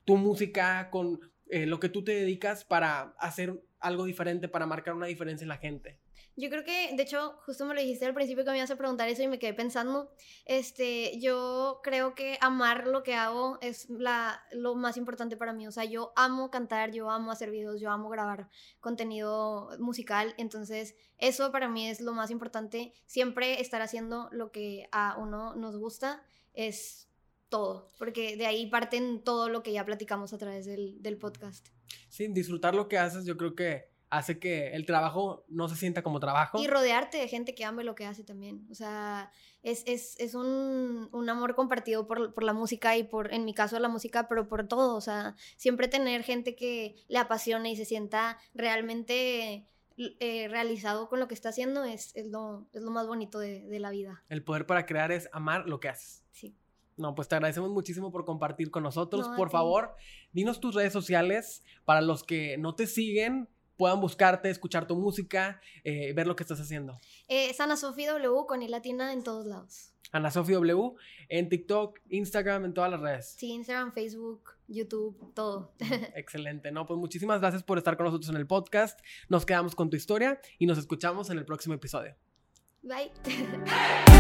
tu música, con eh, lo que tú te dedicas para hacer algo diferente, para marcar una diferencia en la gente? Yo creo que, de hecho, justo me lo dijiste al principio que me ibas a preguntar eso y me quedé pensando. Este, yo creo que amar lo que hago es la, lo más importante para mí. O sea, yo amo cantar, yo amo hacer videos, yo amo grabar contenido musical. Entonces, eso para mí es lo más importante. Siempre estar haciendo lo que a uno nos gusta es todo. Porque de ahí parten todo lo que ya platicamos a través del, del podcast. Sí, disfrutar lo que haces yo creo que hace que el trabajo no se sienta como trabajo. Y rodearte de gente que ame lo que hace también. O sea, es, es, es un, un amor compartido por, por la música y por, en mi caso, la música, pero por todo. O sea, siempre tener gente que le apasione y se sienta realmente eh, realizado con lo que está haciendo es, es, lo, es lo más bonito de, de la vida. El poder para crear es amar lo que haces. Sí. No, pues te agradecemos muchísimo por compartir con nosotros. No, por favor, dinos tus redes sociales para los que no te siguen, puedan buscarte, escuchar tu música, eh, ver lo que estás haciendo. Eh, Sana Sofi W con I latina en todos lados. Ana Sofía W en TikTok, Instagram, en todas las redes. Sí, Instagram, Facebook, YouTube, todo. Excelente, ¿no? Pues muchísimas gracias por estar con nosotros en el podcast. Nos quedamos con tu historia y nos escuchamos en el próximo episodio. Bye.